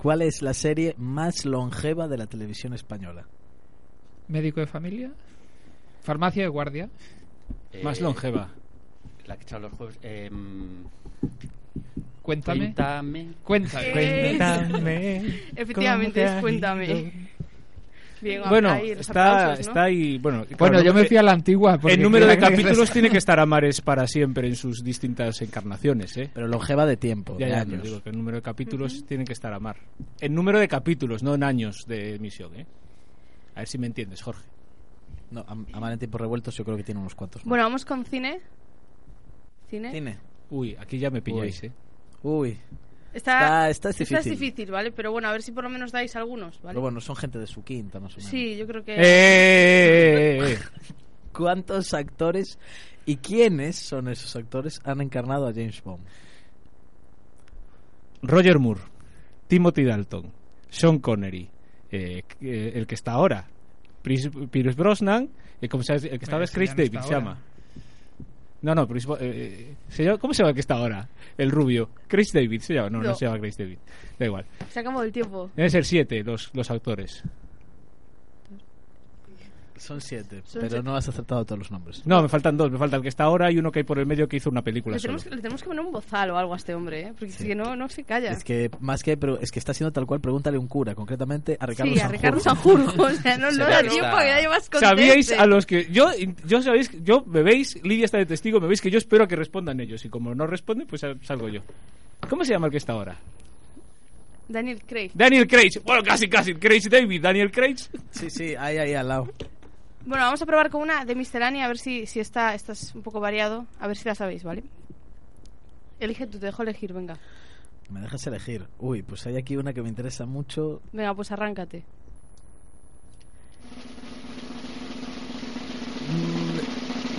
¿Cuál es la serie más longeva de la televisión española? Médico de familia. Farmacia de guardia. Más Eh, longeva. la que echaba los jueves eh, Cuéntame. Cuéntame. Cuéntame. Cuéntame. Efectivamente, es cuéntame. Bien, Bueno, ahí los está, aplausos, ¿no? está ahí. Bueno, Bueno, yo me fui a la antigua. El número de capítulos tiene que estar a mares para siempre en sus distintas encarnaciones, ¿eh? Pero longeva de tiempo, Ya, de ya, años. pero digo que el número de capítulos tiene que estar a mar. En número de capítulos, no en años de emisión, ¿eh? A ver si me entiendes, Jorge. No, a, a mar en tiempos revueltos yo creo que tiene unos cuantos. más. Bueno, vamos con cine. ¿Cine? Cine. Uy, aquí ya me pilláis, ¿eh? Uy. Está, Está- está esta es difícil. difícil, ¿vale? Pero bueno, a ver si por lo menos dais algunos, ¿vale? Pero bueno, son gente de su quinta, más o menos. Sí, yo creo que... ¡Eh! ¿Cuántos actores y quiénes son esos actores han encarnado a James Bond? Roger Moore, Timothy Dalton, Sean Connery, eh, eh, el que está ahora, Pierce, Brosnan, eh, el que estaba es Chris David, está se ahora. llama. No, no, Pierce Bo- eh, se llama- ¿cómo se llama el que está ahora? El rubio. Chris David se llama, no, no, No. se llama Chris David. Da igual. Se acabó el tiempo. Deben ser siete los, los actores. Son siete, Son pero siete. no has acertado todos los nombres. No, me faltan dos. Me falta el que está ahora y uno que hay por el medio que hizo una película Le solo. tenemos, que- le tenemos que poner un bozal o algo a este hombre, ¿eh? Porque si no, no se calla. Es que más que, pero es que está siendo tal cual, pregúntale a un cura, concretamente a Ricardo sí, a Sanjurjo. Ricardo Sanjurjo. O sea, no, no da tiempo, que ya llevas con Sabíais trece. a los que yo yo sabéis yo me veis Lidia está de testigo me veis que yo espero a que respondan ellos y como no responden pues sal- salgo yo ¿cómo se llama el que está ahora? Daniel Craig. Daniel Craig bueno casi casi Craig David Daniel Craig Sí, sí, ahí, ahí, al lado. Bueno, vamos a probar con una de miscelánea a ver si, si está, esta es un poco variado. A ver si la sabéis, ¿vale? Elige tú, te dejo elegir, venga. Me dejas elegir. Uy, pues hay aquí una que me interesa mucho. Venga, pues arráncate.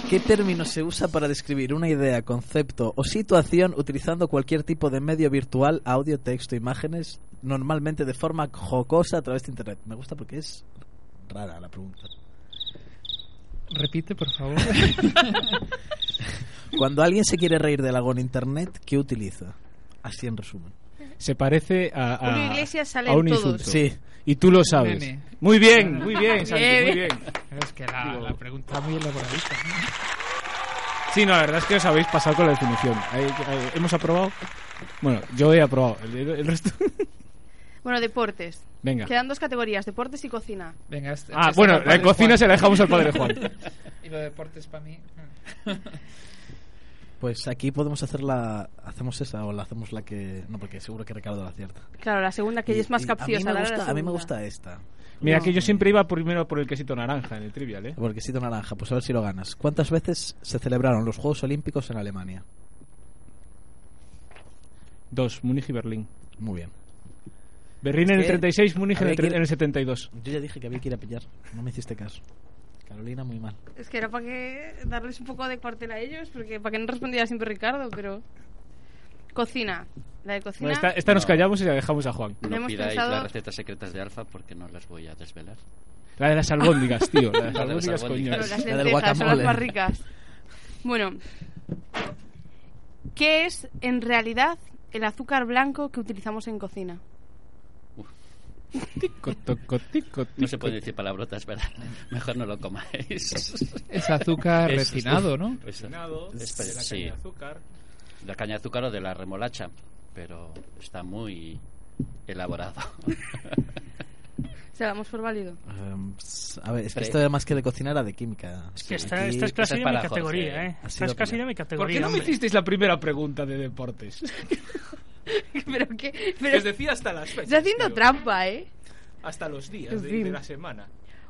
¿Qué término se usa para describir una idea, concepto o situación utilizando cualquier tipo de medio virtual, audio, texto, imágenes, normalmente de forma jocosa a través de Internet? Me gusta porque es rara la pregunta. Repite, por favor. Cuando alguien se quiere reír de algo en Internet, ¿qué utiliza? Así en resumen. se parece a, a, Julio Iglesias sale a un todos. insulto Sí. y tú lo sabes Nene. muy bien muy bien Santi, Bien, muy bien. es que la, la pregunta muy elaboradita. sí no la verdad es que os habéis pasado con la definición Ahí- ahí- hemos aprobado bueno yo he aprobado el, el resto Bueno, deportes. venga Quedan dos categorías, deportes y cocina. Venga, este- ah esta bueno el la cocina Juan. se la dejamos al padre Juan y los deportes para mí. Pues aquí podemos hacer la... ¿Hacemos esa o la hacemos la que...? No, porque seguro que Ricardo la acierta. Claro, la segunda que Y- es más capciosa. A mí, me gusta, a mí me gusta esta. mira No. que yo siempre iba primero por el quesito naranja en el trivial ¿eh? Porque si naranja, pues a ver si lo ganas. ¿Cuántas veces se celebraron los Juegos Olímpicos en Alemania? dos Múnich y Berlín Muy bien. Berlín Es en el que 36 Múnich en el, en el 72 Yo ya dije que había que ir a pillar. No me hiciste caso. Carolina, muy mal. Es que era para que darles un poco de cuartel a ellos, porque para que no respondiera siempre Ricardo, pero... Cocina. La de cocina... Bueno, esta, esta nos No. callamos y la dejamos a Juan No hemos pidáis pensado- las recetas secretas de Alfa porque no las voy a desvelar. la de las albóndigas tío la de las La albóndigas coño las La del son las más ricas. Bueno, ¿qué es en realidad el azúcar blanco que utilizamos en cocina? No se puede decir palabrotas, ¿verdad? Mejor no lo comáis. Es azúcar Es- refinado, ¿no? es- Refinado, es- de la caña de azúcar. la caña de azúcar o de la remolacha, pero está muy elaborado. Se damos por válido. S- a ver, es que esto además que de cocinar era de química. Es que esta, es casi es de mi categoría. ¿eh? Esta es casi de mi ¿Por categoría. qué no me hicisteis la primera pregunta de deportes? pero que... Pero os decía hasta las fechas. está haciendo tío. trampa, ¿eh? Hasta los días En de, de la semana.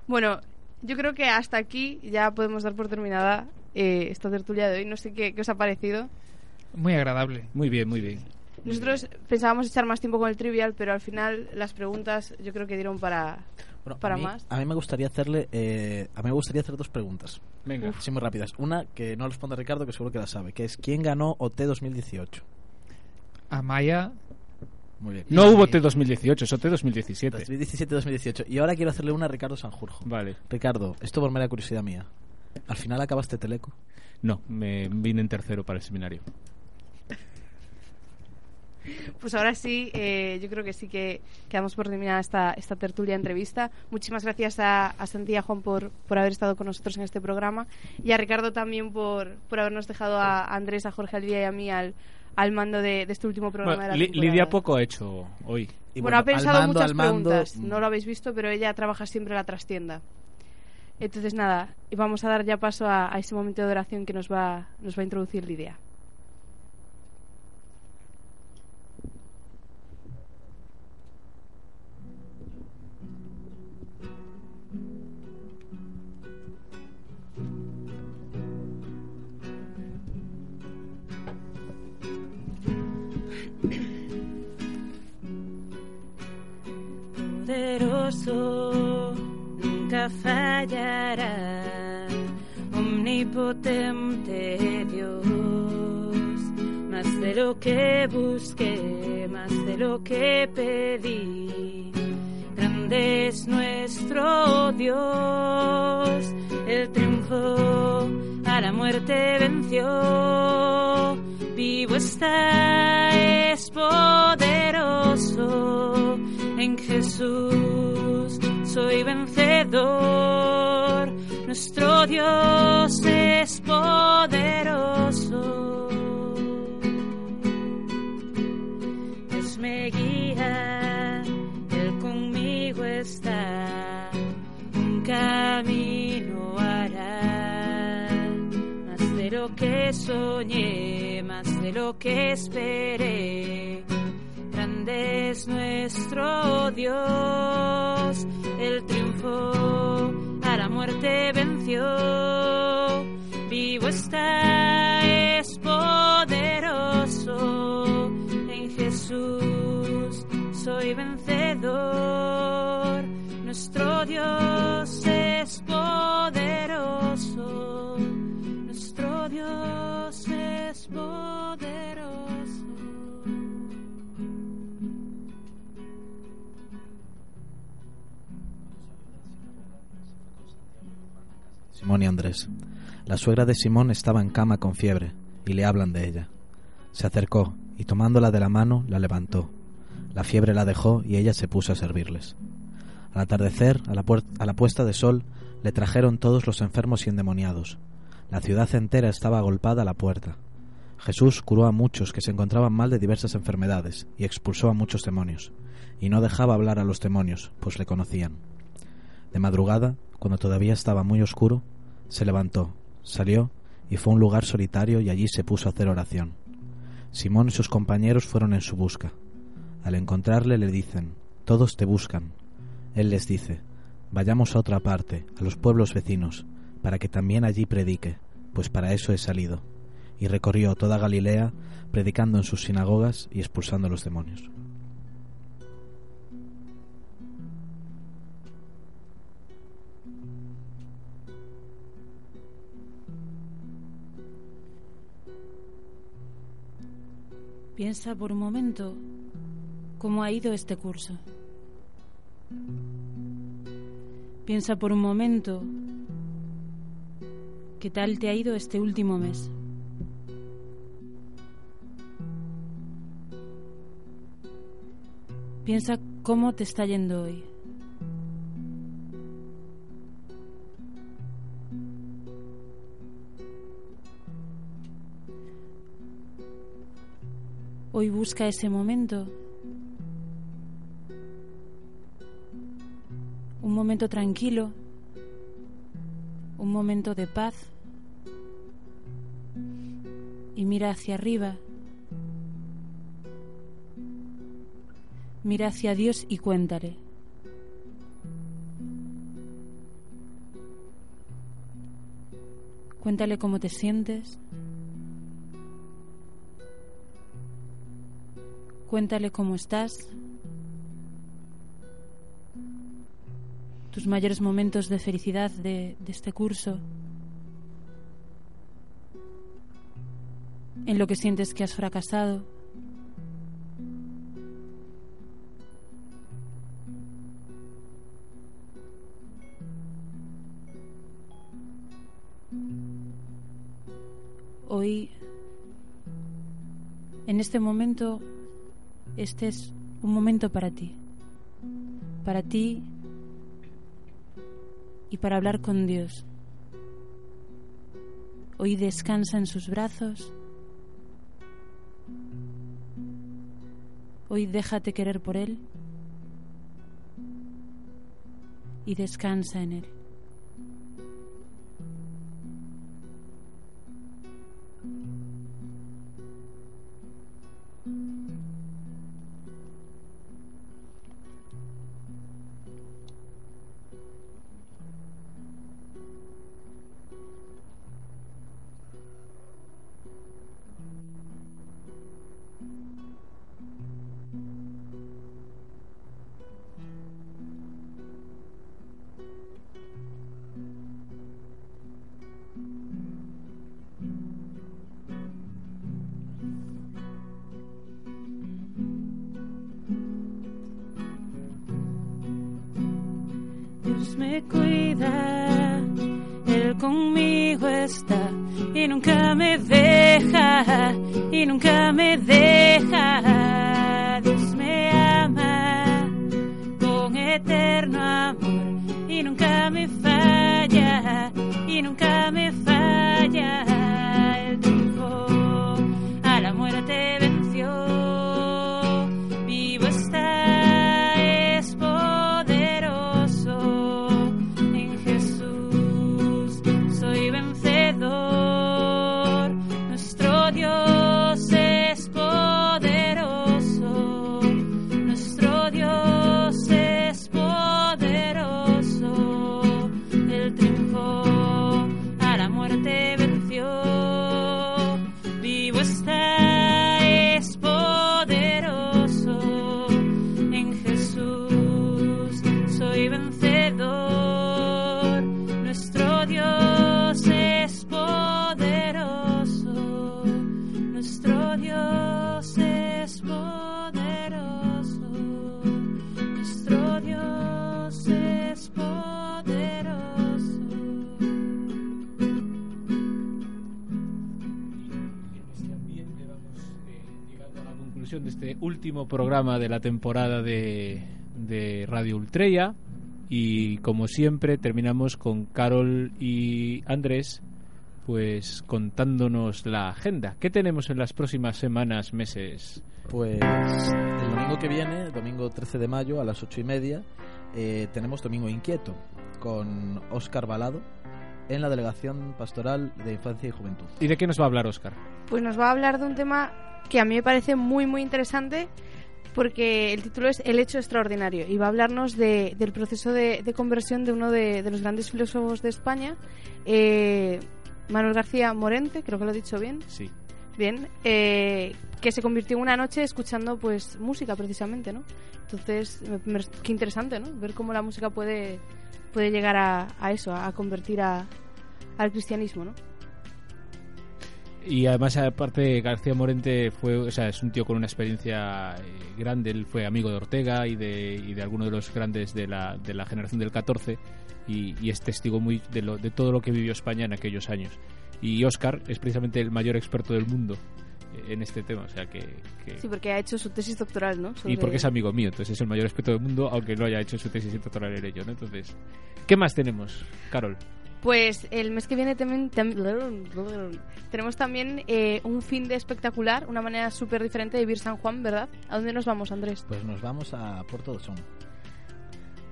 Bueno, yo creo que hasta aquí ya podemos dar por terminada eh, esta tertulia de hoy. No sé qué, qué os ha parecido. Muy agradable. Muy bien, muy bien. Nosotros pensábamos echar más tiempo con el trivial, pero al final las preguntas yo creo que dieron para... Bueno, para a mí, más. A mí me gustaría hacerle, eh, a mí me gustaría hacer dos preguntas. Venga. Sí, muy rápidas. Una que no responde Ricardo, que seguro que la sabe, que es ¿quién ganó OT 2018? Amaya, Muy bien. No hubo T 2018, es OT 2017. 2017-2018. Y ahora quiero hacerle una a Ricardo Sanjurjo. Vale. Ricardo, esto por mera curiosidad mía. ¿Al final acabaste Teleco? No, me vine en tercero para el seminario. Pues ahora sí, eh, yo creo que sí que, que damos por terminada esta, esta tertulia entrevista. Muchísimas gracias a, a Santi y a Juan por, por haber estado con nosotros en este programa y a Ricardo también por, por habernos dejado a Andrés, a Jorge Alvía y a mí al, al mando de, de este último programa Bueno, de la temporada. Lidia poco ha hecho hoy. bueno, ha pensado muchas preguntas. mm. No lo habéis visto, pero ella trabaja siempre en la trastienda. Entonces, nada, y vamos a dar ya paso a, a ese momento de oración que nos va, nos va a introducir Lidia. Poderoso nunca fallará, omnipotente Dios, más de lo que busqué, más de lo que pedí. Grande es nuestro Dios, el triunfo a la muerte venció, vivo está, es poderoso en Jesús soy vencedor. Nuestro Dios es poderoso. Dios me guía, Él conmigo está. Un camino hará. Más de lo que soñé, más lo que esperé. Grande es nuestro Dios, el triunfo a la muerte venció, vivo está, es poderoso, en Jesús soy vencedor, Simón y Andrés. La suegra de Simón estaba en cama con fiebre, y le hablan de ella. Se acercó, y tomándola de la mano, la levantó. La fiebre la dejó, y ella se puso a servirles. Al atardecer, a la, a la puesta de sol, le trajeron todos los enfermos y endemoniados. La ciudad entera estaba agolpada a la puerta. Jesús curó a muchos que se encontraban mal de diversas enfermedades, y expulsó a muchos demonios, y no dejaba hablar a los demonios, pues le conocían. De madrugada, cuando todavía estaba muy oscuro, se levantó, salió y fue a un lugar solitario y allí se puso a hacer oración. Simón y sus compañeros fueron en su busca. Al encontrarle le dicen, Todos te buscan. Él les dice, Vayamos a otra parte, a los pueblos vecinos, para que también allí predique, pues para eso he salido. Y recorrió toda Galilea, predicando en sus sinagogas y expulsando a los demonios. Piensa por un momento cómo ha ido este curso. Piensa por un momento qué tal te ha ido este último mes. Piensa cómo te está yendo hoy. Hoy busca ese momento. Un momento tranquilo. Un momento de paz. Y mira hacia arriba. Mira hacia Dios y cuéntale. Cuéntale cómo te sientes. Cuéntale cómo estás. Tus mayores momentos de felicidad de, este curso. En lo que sientes que has fracasado. Hoy, en este momento, este es un momento para ti. Para ti y para hablar con Dios. Hoy descansa en sus brazos Hoy déjate querer por Él y descansa en Él. Dios me cuida, Él conmigo está y nunca me deja, y nunca me deja. Programa de la temporada de, de Radio Ultreya y como siempre terminamos con Carol y Andrés pues contándonos la agenda. ¿Qué tenemos en las próximas semanas, meses? Pues el domingo que viene, el domingo 13 de mayo a las ocho y media, eh, tenemos Domingo Inquieto con Óscar Balado en la Delegación Pastoral de Infancia y Juventud. ¿Y de qué nos va a hablar Óscar? Pues nos va a hablar de un tema que a mí me parece muy, muy interesante porque el título es El hecho extraordinario y va a hablarnos de- del proceso de, de conversión de uno de, de los grandes filósofos de España, eh, Manuel García Morente, creo que lo he dicho bien. Sí. Bien, eh, que se convirtió en una noche escuchando pues música precisamente, ¿no? Entonces, qué interesante, ¿no? Ver cómo la música puede, puede llegar a, a eso, a convertir a- al cristianismo, ¿no? Y además, aparte, García Morente fue, o sea, es un tío con una experiencia eh, grande. Él fue amigo de Ortega y de, y de algunos de los grandes de la, de la generación del 14 y, y es testigo muy de, lo, de todo lo que vivió España en aquellos años. Y Oscar es precisamente el mayor experto del mundo eh, en este tema, o sea que... que- Sí, porque ha hecho su tesis doctoral, ¿no? y Sobre- porque es amigo mío, entonces es el mayor experto del mundo, aunque no haya hecho su tesis doctoral en ello, ¿no? Entonces, ¿qué más tenemos, Carol? Pues el mes que viene también tam- tenemos también eh, un fin de espectacular, una manera súper diferente de vivir San Juan, ¿verdad? ¿A dónde nos vamos, Andrés? Pues nos vamos a Puerto de Son,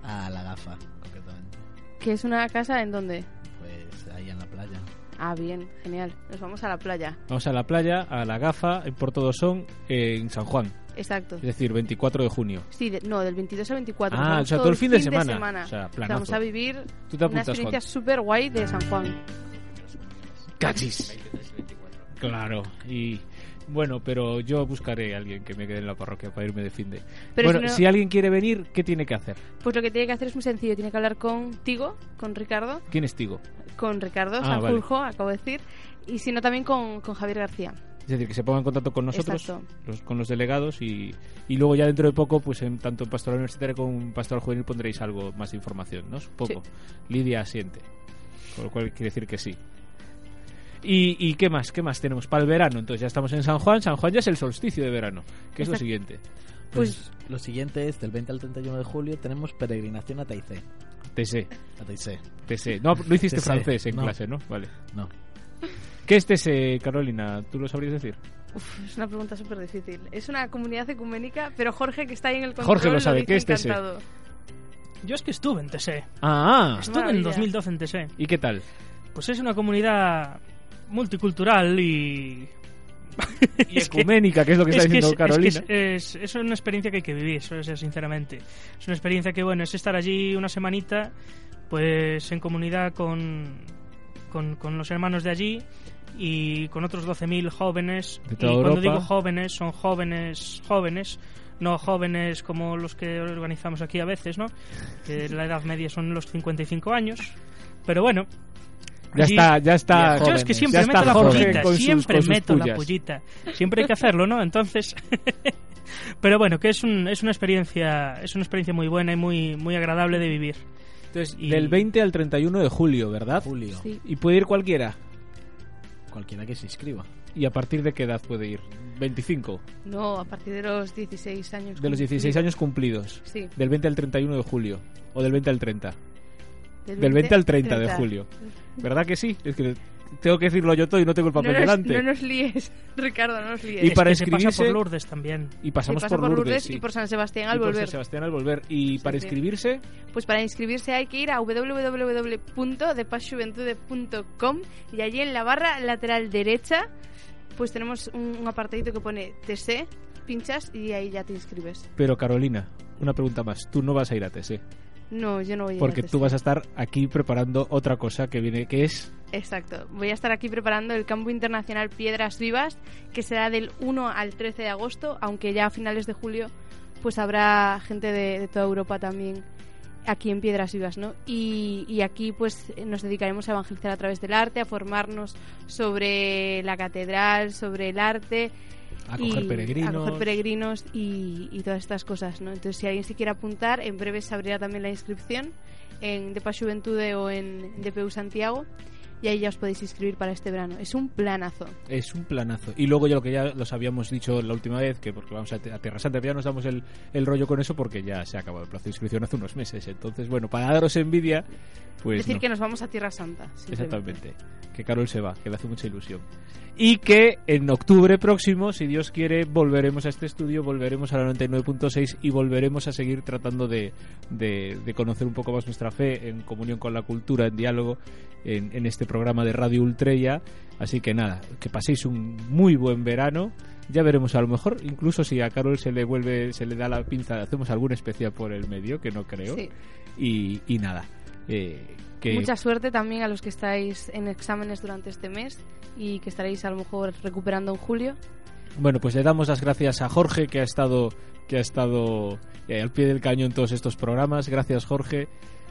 a La Gafa, concretamente. Que es una casa en donde... Pues ahí en la playa. Ah, bien, genial. Nos vamos a la playa. Vamos a la playa, a la gafa, en Puerto Dosón, en San Juan. Exacto. Es decir, 24 de junio. Sí, de- no, del 22 al 24. Ah, o sea, todo el fin de semana. O sea, planazo. Vamos a vivir Tú te una experiencia súper guay de San Juan. Cachis. Claro, y bueno, pero yo buscaré a alguien que me quede en la parroquia para irme de fin de. Pero bueno, si no- si alguien quiere venir, ¿qué tiene que hacer? Pues lo que tiene que hacer es muy sencillo. Tiene que hablar contigo, con Ricardo, ¿Quién es Tigo? con Ricardo Ah, vale. Sanjurjo, acabo de decir, y si no también con, con Javier García. Es decir, que se ponga en contacto con nosotros, los- con los delegados, y, y luego ya dentro de poco, pues en, tanto en Pastoral Universitaria como en Pastoral Juvenil pondréis algo más de información, ¿no? Poco. Lidia asiente. Con lo cual quiere decir que sí. ¿Y, y qué más? ¿Qué más tenemos para el verano? Entonces ya estamos en San Juan. San Juan ya es el solsticio de verano, que es lo siguiente. Pues, lo siguiente es del 20 al 31 de julio tenemos peregrinación a Taizé. TC. A Taizé. No, no hiciste francés en no. clase, ¿no? Vale. No. ¿Qué es TSE, Carolina? ¿Tú lo sabrías decir? Uf, es una pregunta súper difícil. Es una comunidad ecuménica, pero Jorge, que está ahí en el control, Jorge lo sabe. dice ¿Qué es TSE? encantado. Yo es que estuve en TSE. Ah, Estuve en Maravilla. 2012 en TSE. ¿y qué tal? Pues es una comunidad multicultural y... Y ecuménica, que es lo que está es diciendo es- Carolina. Es, que es, es- es una experiencia que hay que vivir, eso es sinceramente. Es una experiencia que, bueno, es estar allí una semanita, pues en comunidad con, con, con los hermanos de allí y con otros 12.000 jóvenes. Y cuando Europa. digo jóvenes, son jóvenes, jóvenes, no jóvenes como los que organizamos aquí a veces, ¿no? Que la edad media son los 55 años. Pero bueno, Ya allí- está, ya está. yo es que siempre meto la sus- siempre sus meto la pullita. Siempre hay que hacerlo, ¿no? Entonces, pero bueno, que es, un, es una experiencia, es una experiencia muy buena y muy, muy agradable de vivir. Entonces, Y- del 20 al 31 de julio, ¿verdad? Julio. Sí. Y puede ir cualquiera. Cualquiera que se inscriba. ¿Y a partir de qué edad puede ir? 25. No, a partir de los 16 años. De los 16 años cumplidos. Sí. Del 20 al 31 de julio. O del 20 al 30. Del 20 al 30 de julio. ¿Verdad que sí? Es que tengo que decirlo yo todo y no tengo el papel no nos, delante. no nos líes, Ricardo, no nos líes. Y para Es que se pasa inscribirse- por Lourdes también. Y pasamos pasa por Lourdes, sí. y por San Sebastián al Y por volver. San Sebastián al volver. Y para sí. inscribirse, Pues para inscribirse hay que ir a www.depasjuventude.com y allí en la barra lateral derecha pues tenemos un, un apartadito que pone TC, pinchas y ahí ya te inscribes. pero Carolina, una pregunta más. Tú no vas a ir a TSE. No, yo no voy a Porque tú vas a estar aquí preparando otra cosa que viene, que es Exacto. Voy a estar aquí preparando el Campo Internacional Piedras Vivas, que será del 1 al 13 de agosto, aunque ya a finales de julio pues habrá gente de, de toda Europa también aquí en Piedras Vivas, ¿no? Y, y aquí pues nos dedicaremos a evangelizar a través del arte, a formarnos sobre la catedral, sobre el arte. A y- coger peregrinos. A coger peregrinos y, y todas estas cosas, ¿no? Entonces, si alguien se quiere apuntar, en breve se abrirá también la inscripción en Depa Juventude o en DPU Santiago y ahí ya os podéis inscribir para este verano. Es un planazo. Es un planazo. Y luego ya lo que ya los habíamos dicho la última vez, que porque vamos a, a Tierra Santa, ya nos damos el, el rollo con eso porque ya se ha acabado el plazo de inscripción hace unos meses. Entonces, bueno, para daros envidia, pues Decir no. que nos vamos a Tierra Santa. Exactamente. Que Carol se va, que le hace mucha ilusión. Y que en octubre próximo, si Dios quiere, volveremos a este estudio, volveremos a la 99.6 y volveremos a seguir tratando de, de- de conocer un poco más nuestra fe en comunión con la cultura, en diálogo, en, en este programa de Radio Ultrella. Así que nada, que paséis un muy buen verano. Ya veremos a lo mejor, incluso si a Carol se le vuelve, se le da la pinza, hacemos algún especial por el medio, que no creo. Sí. Y, y nada. eh, que Mucha suerte también a los que estáis en exámenes durante este mes y que estaréis a lo mejor recuperando en julio. Bueno, pues le damos las gracias a Jorge que ha estado que ha estado eh, al pie del cañón en todos estos programas. Gracias Jorge.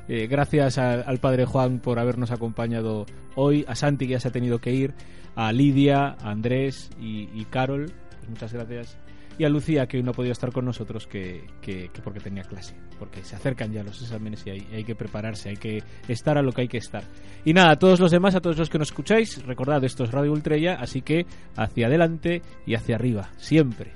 Eh, gracias al padre Juan por habernos acompañado hoy, a Santi que ya se ha tenido que ir, a Lidia, a Andrés y, Carol, pues muchas gracias. Y a Lucía que hoy no ha podido estar con nosotros que, que- que porque tenía clase, porque se acercan ya los exámenes y hay, hay que prepararse, hay que estar a lo que hay que estar. Y nada, a todos los demás, a todos los que nos escucháis, recordad, esto es Radio Ultrella, así que hacia adelante y hacia arriba, siempre.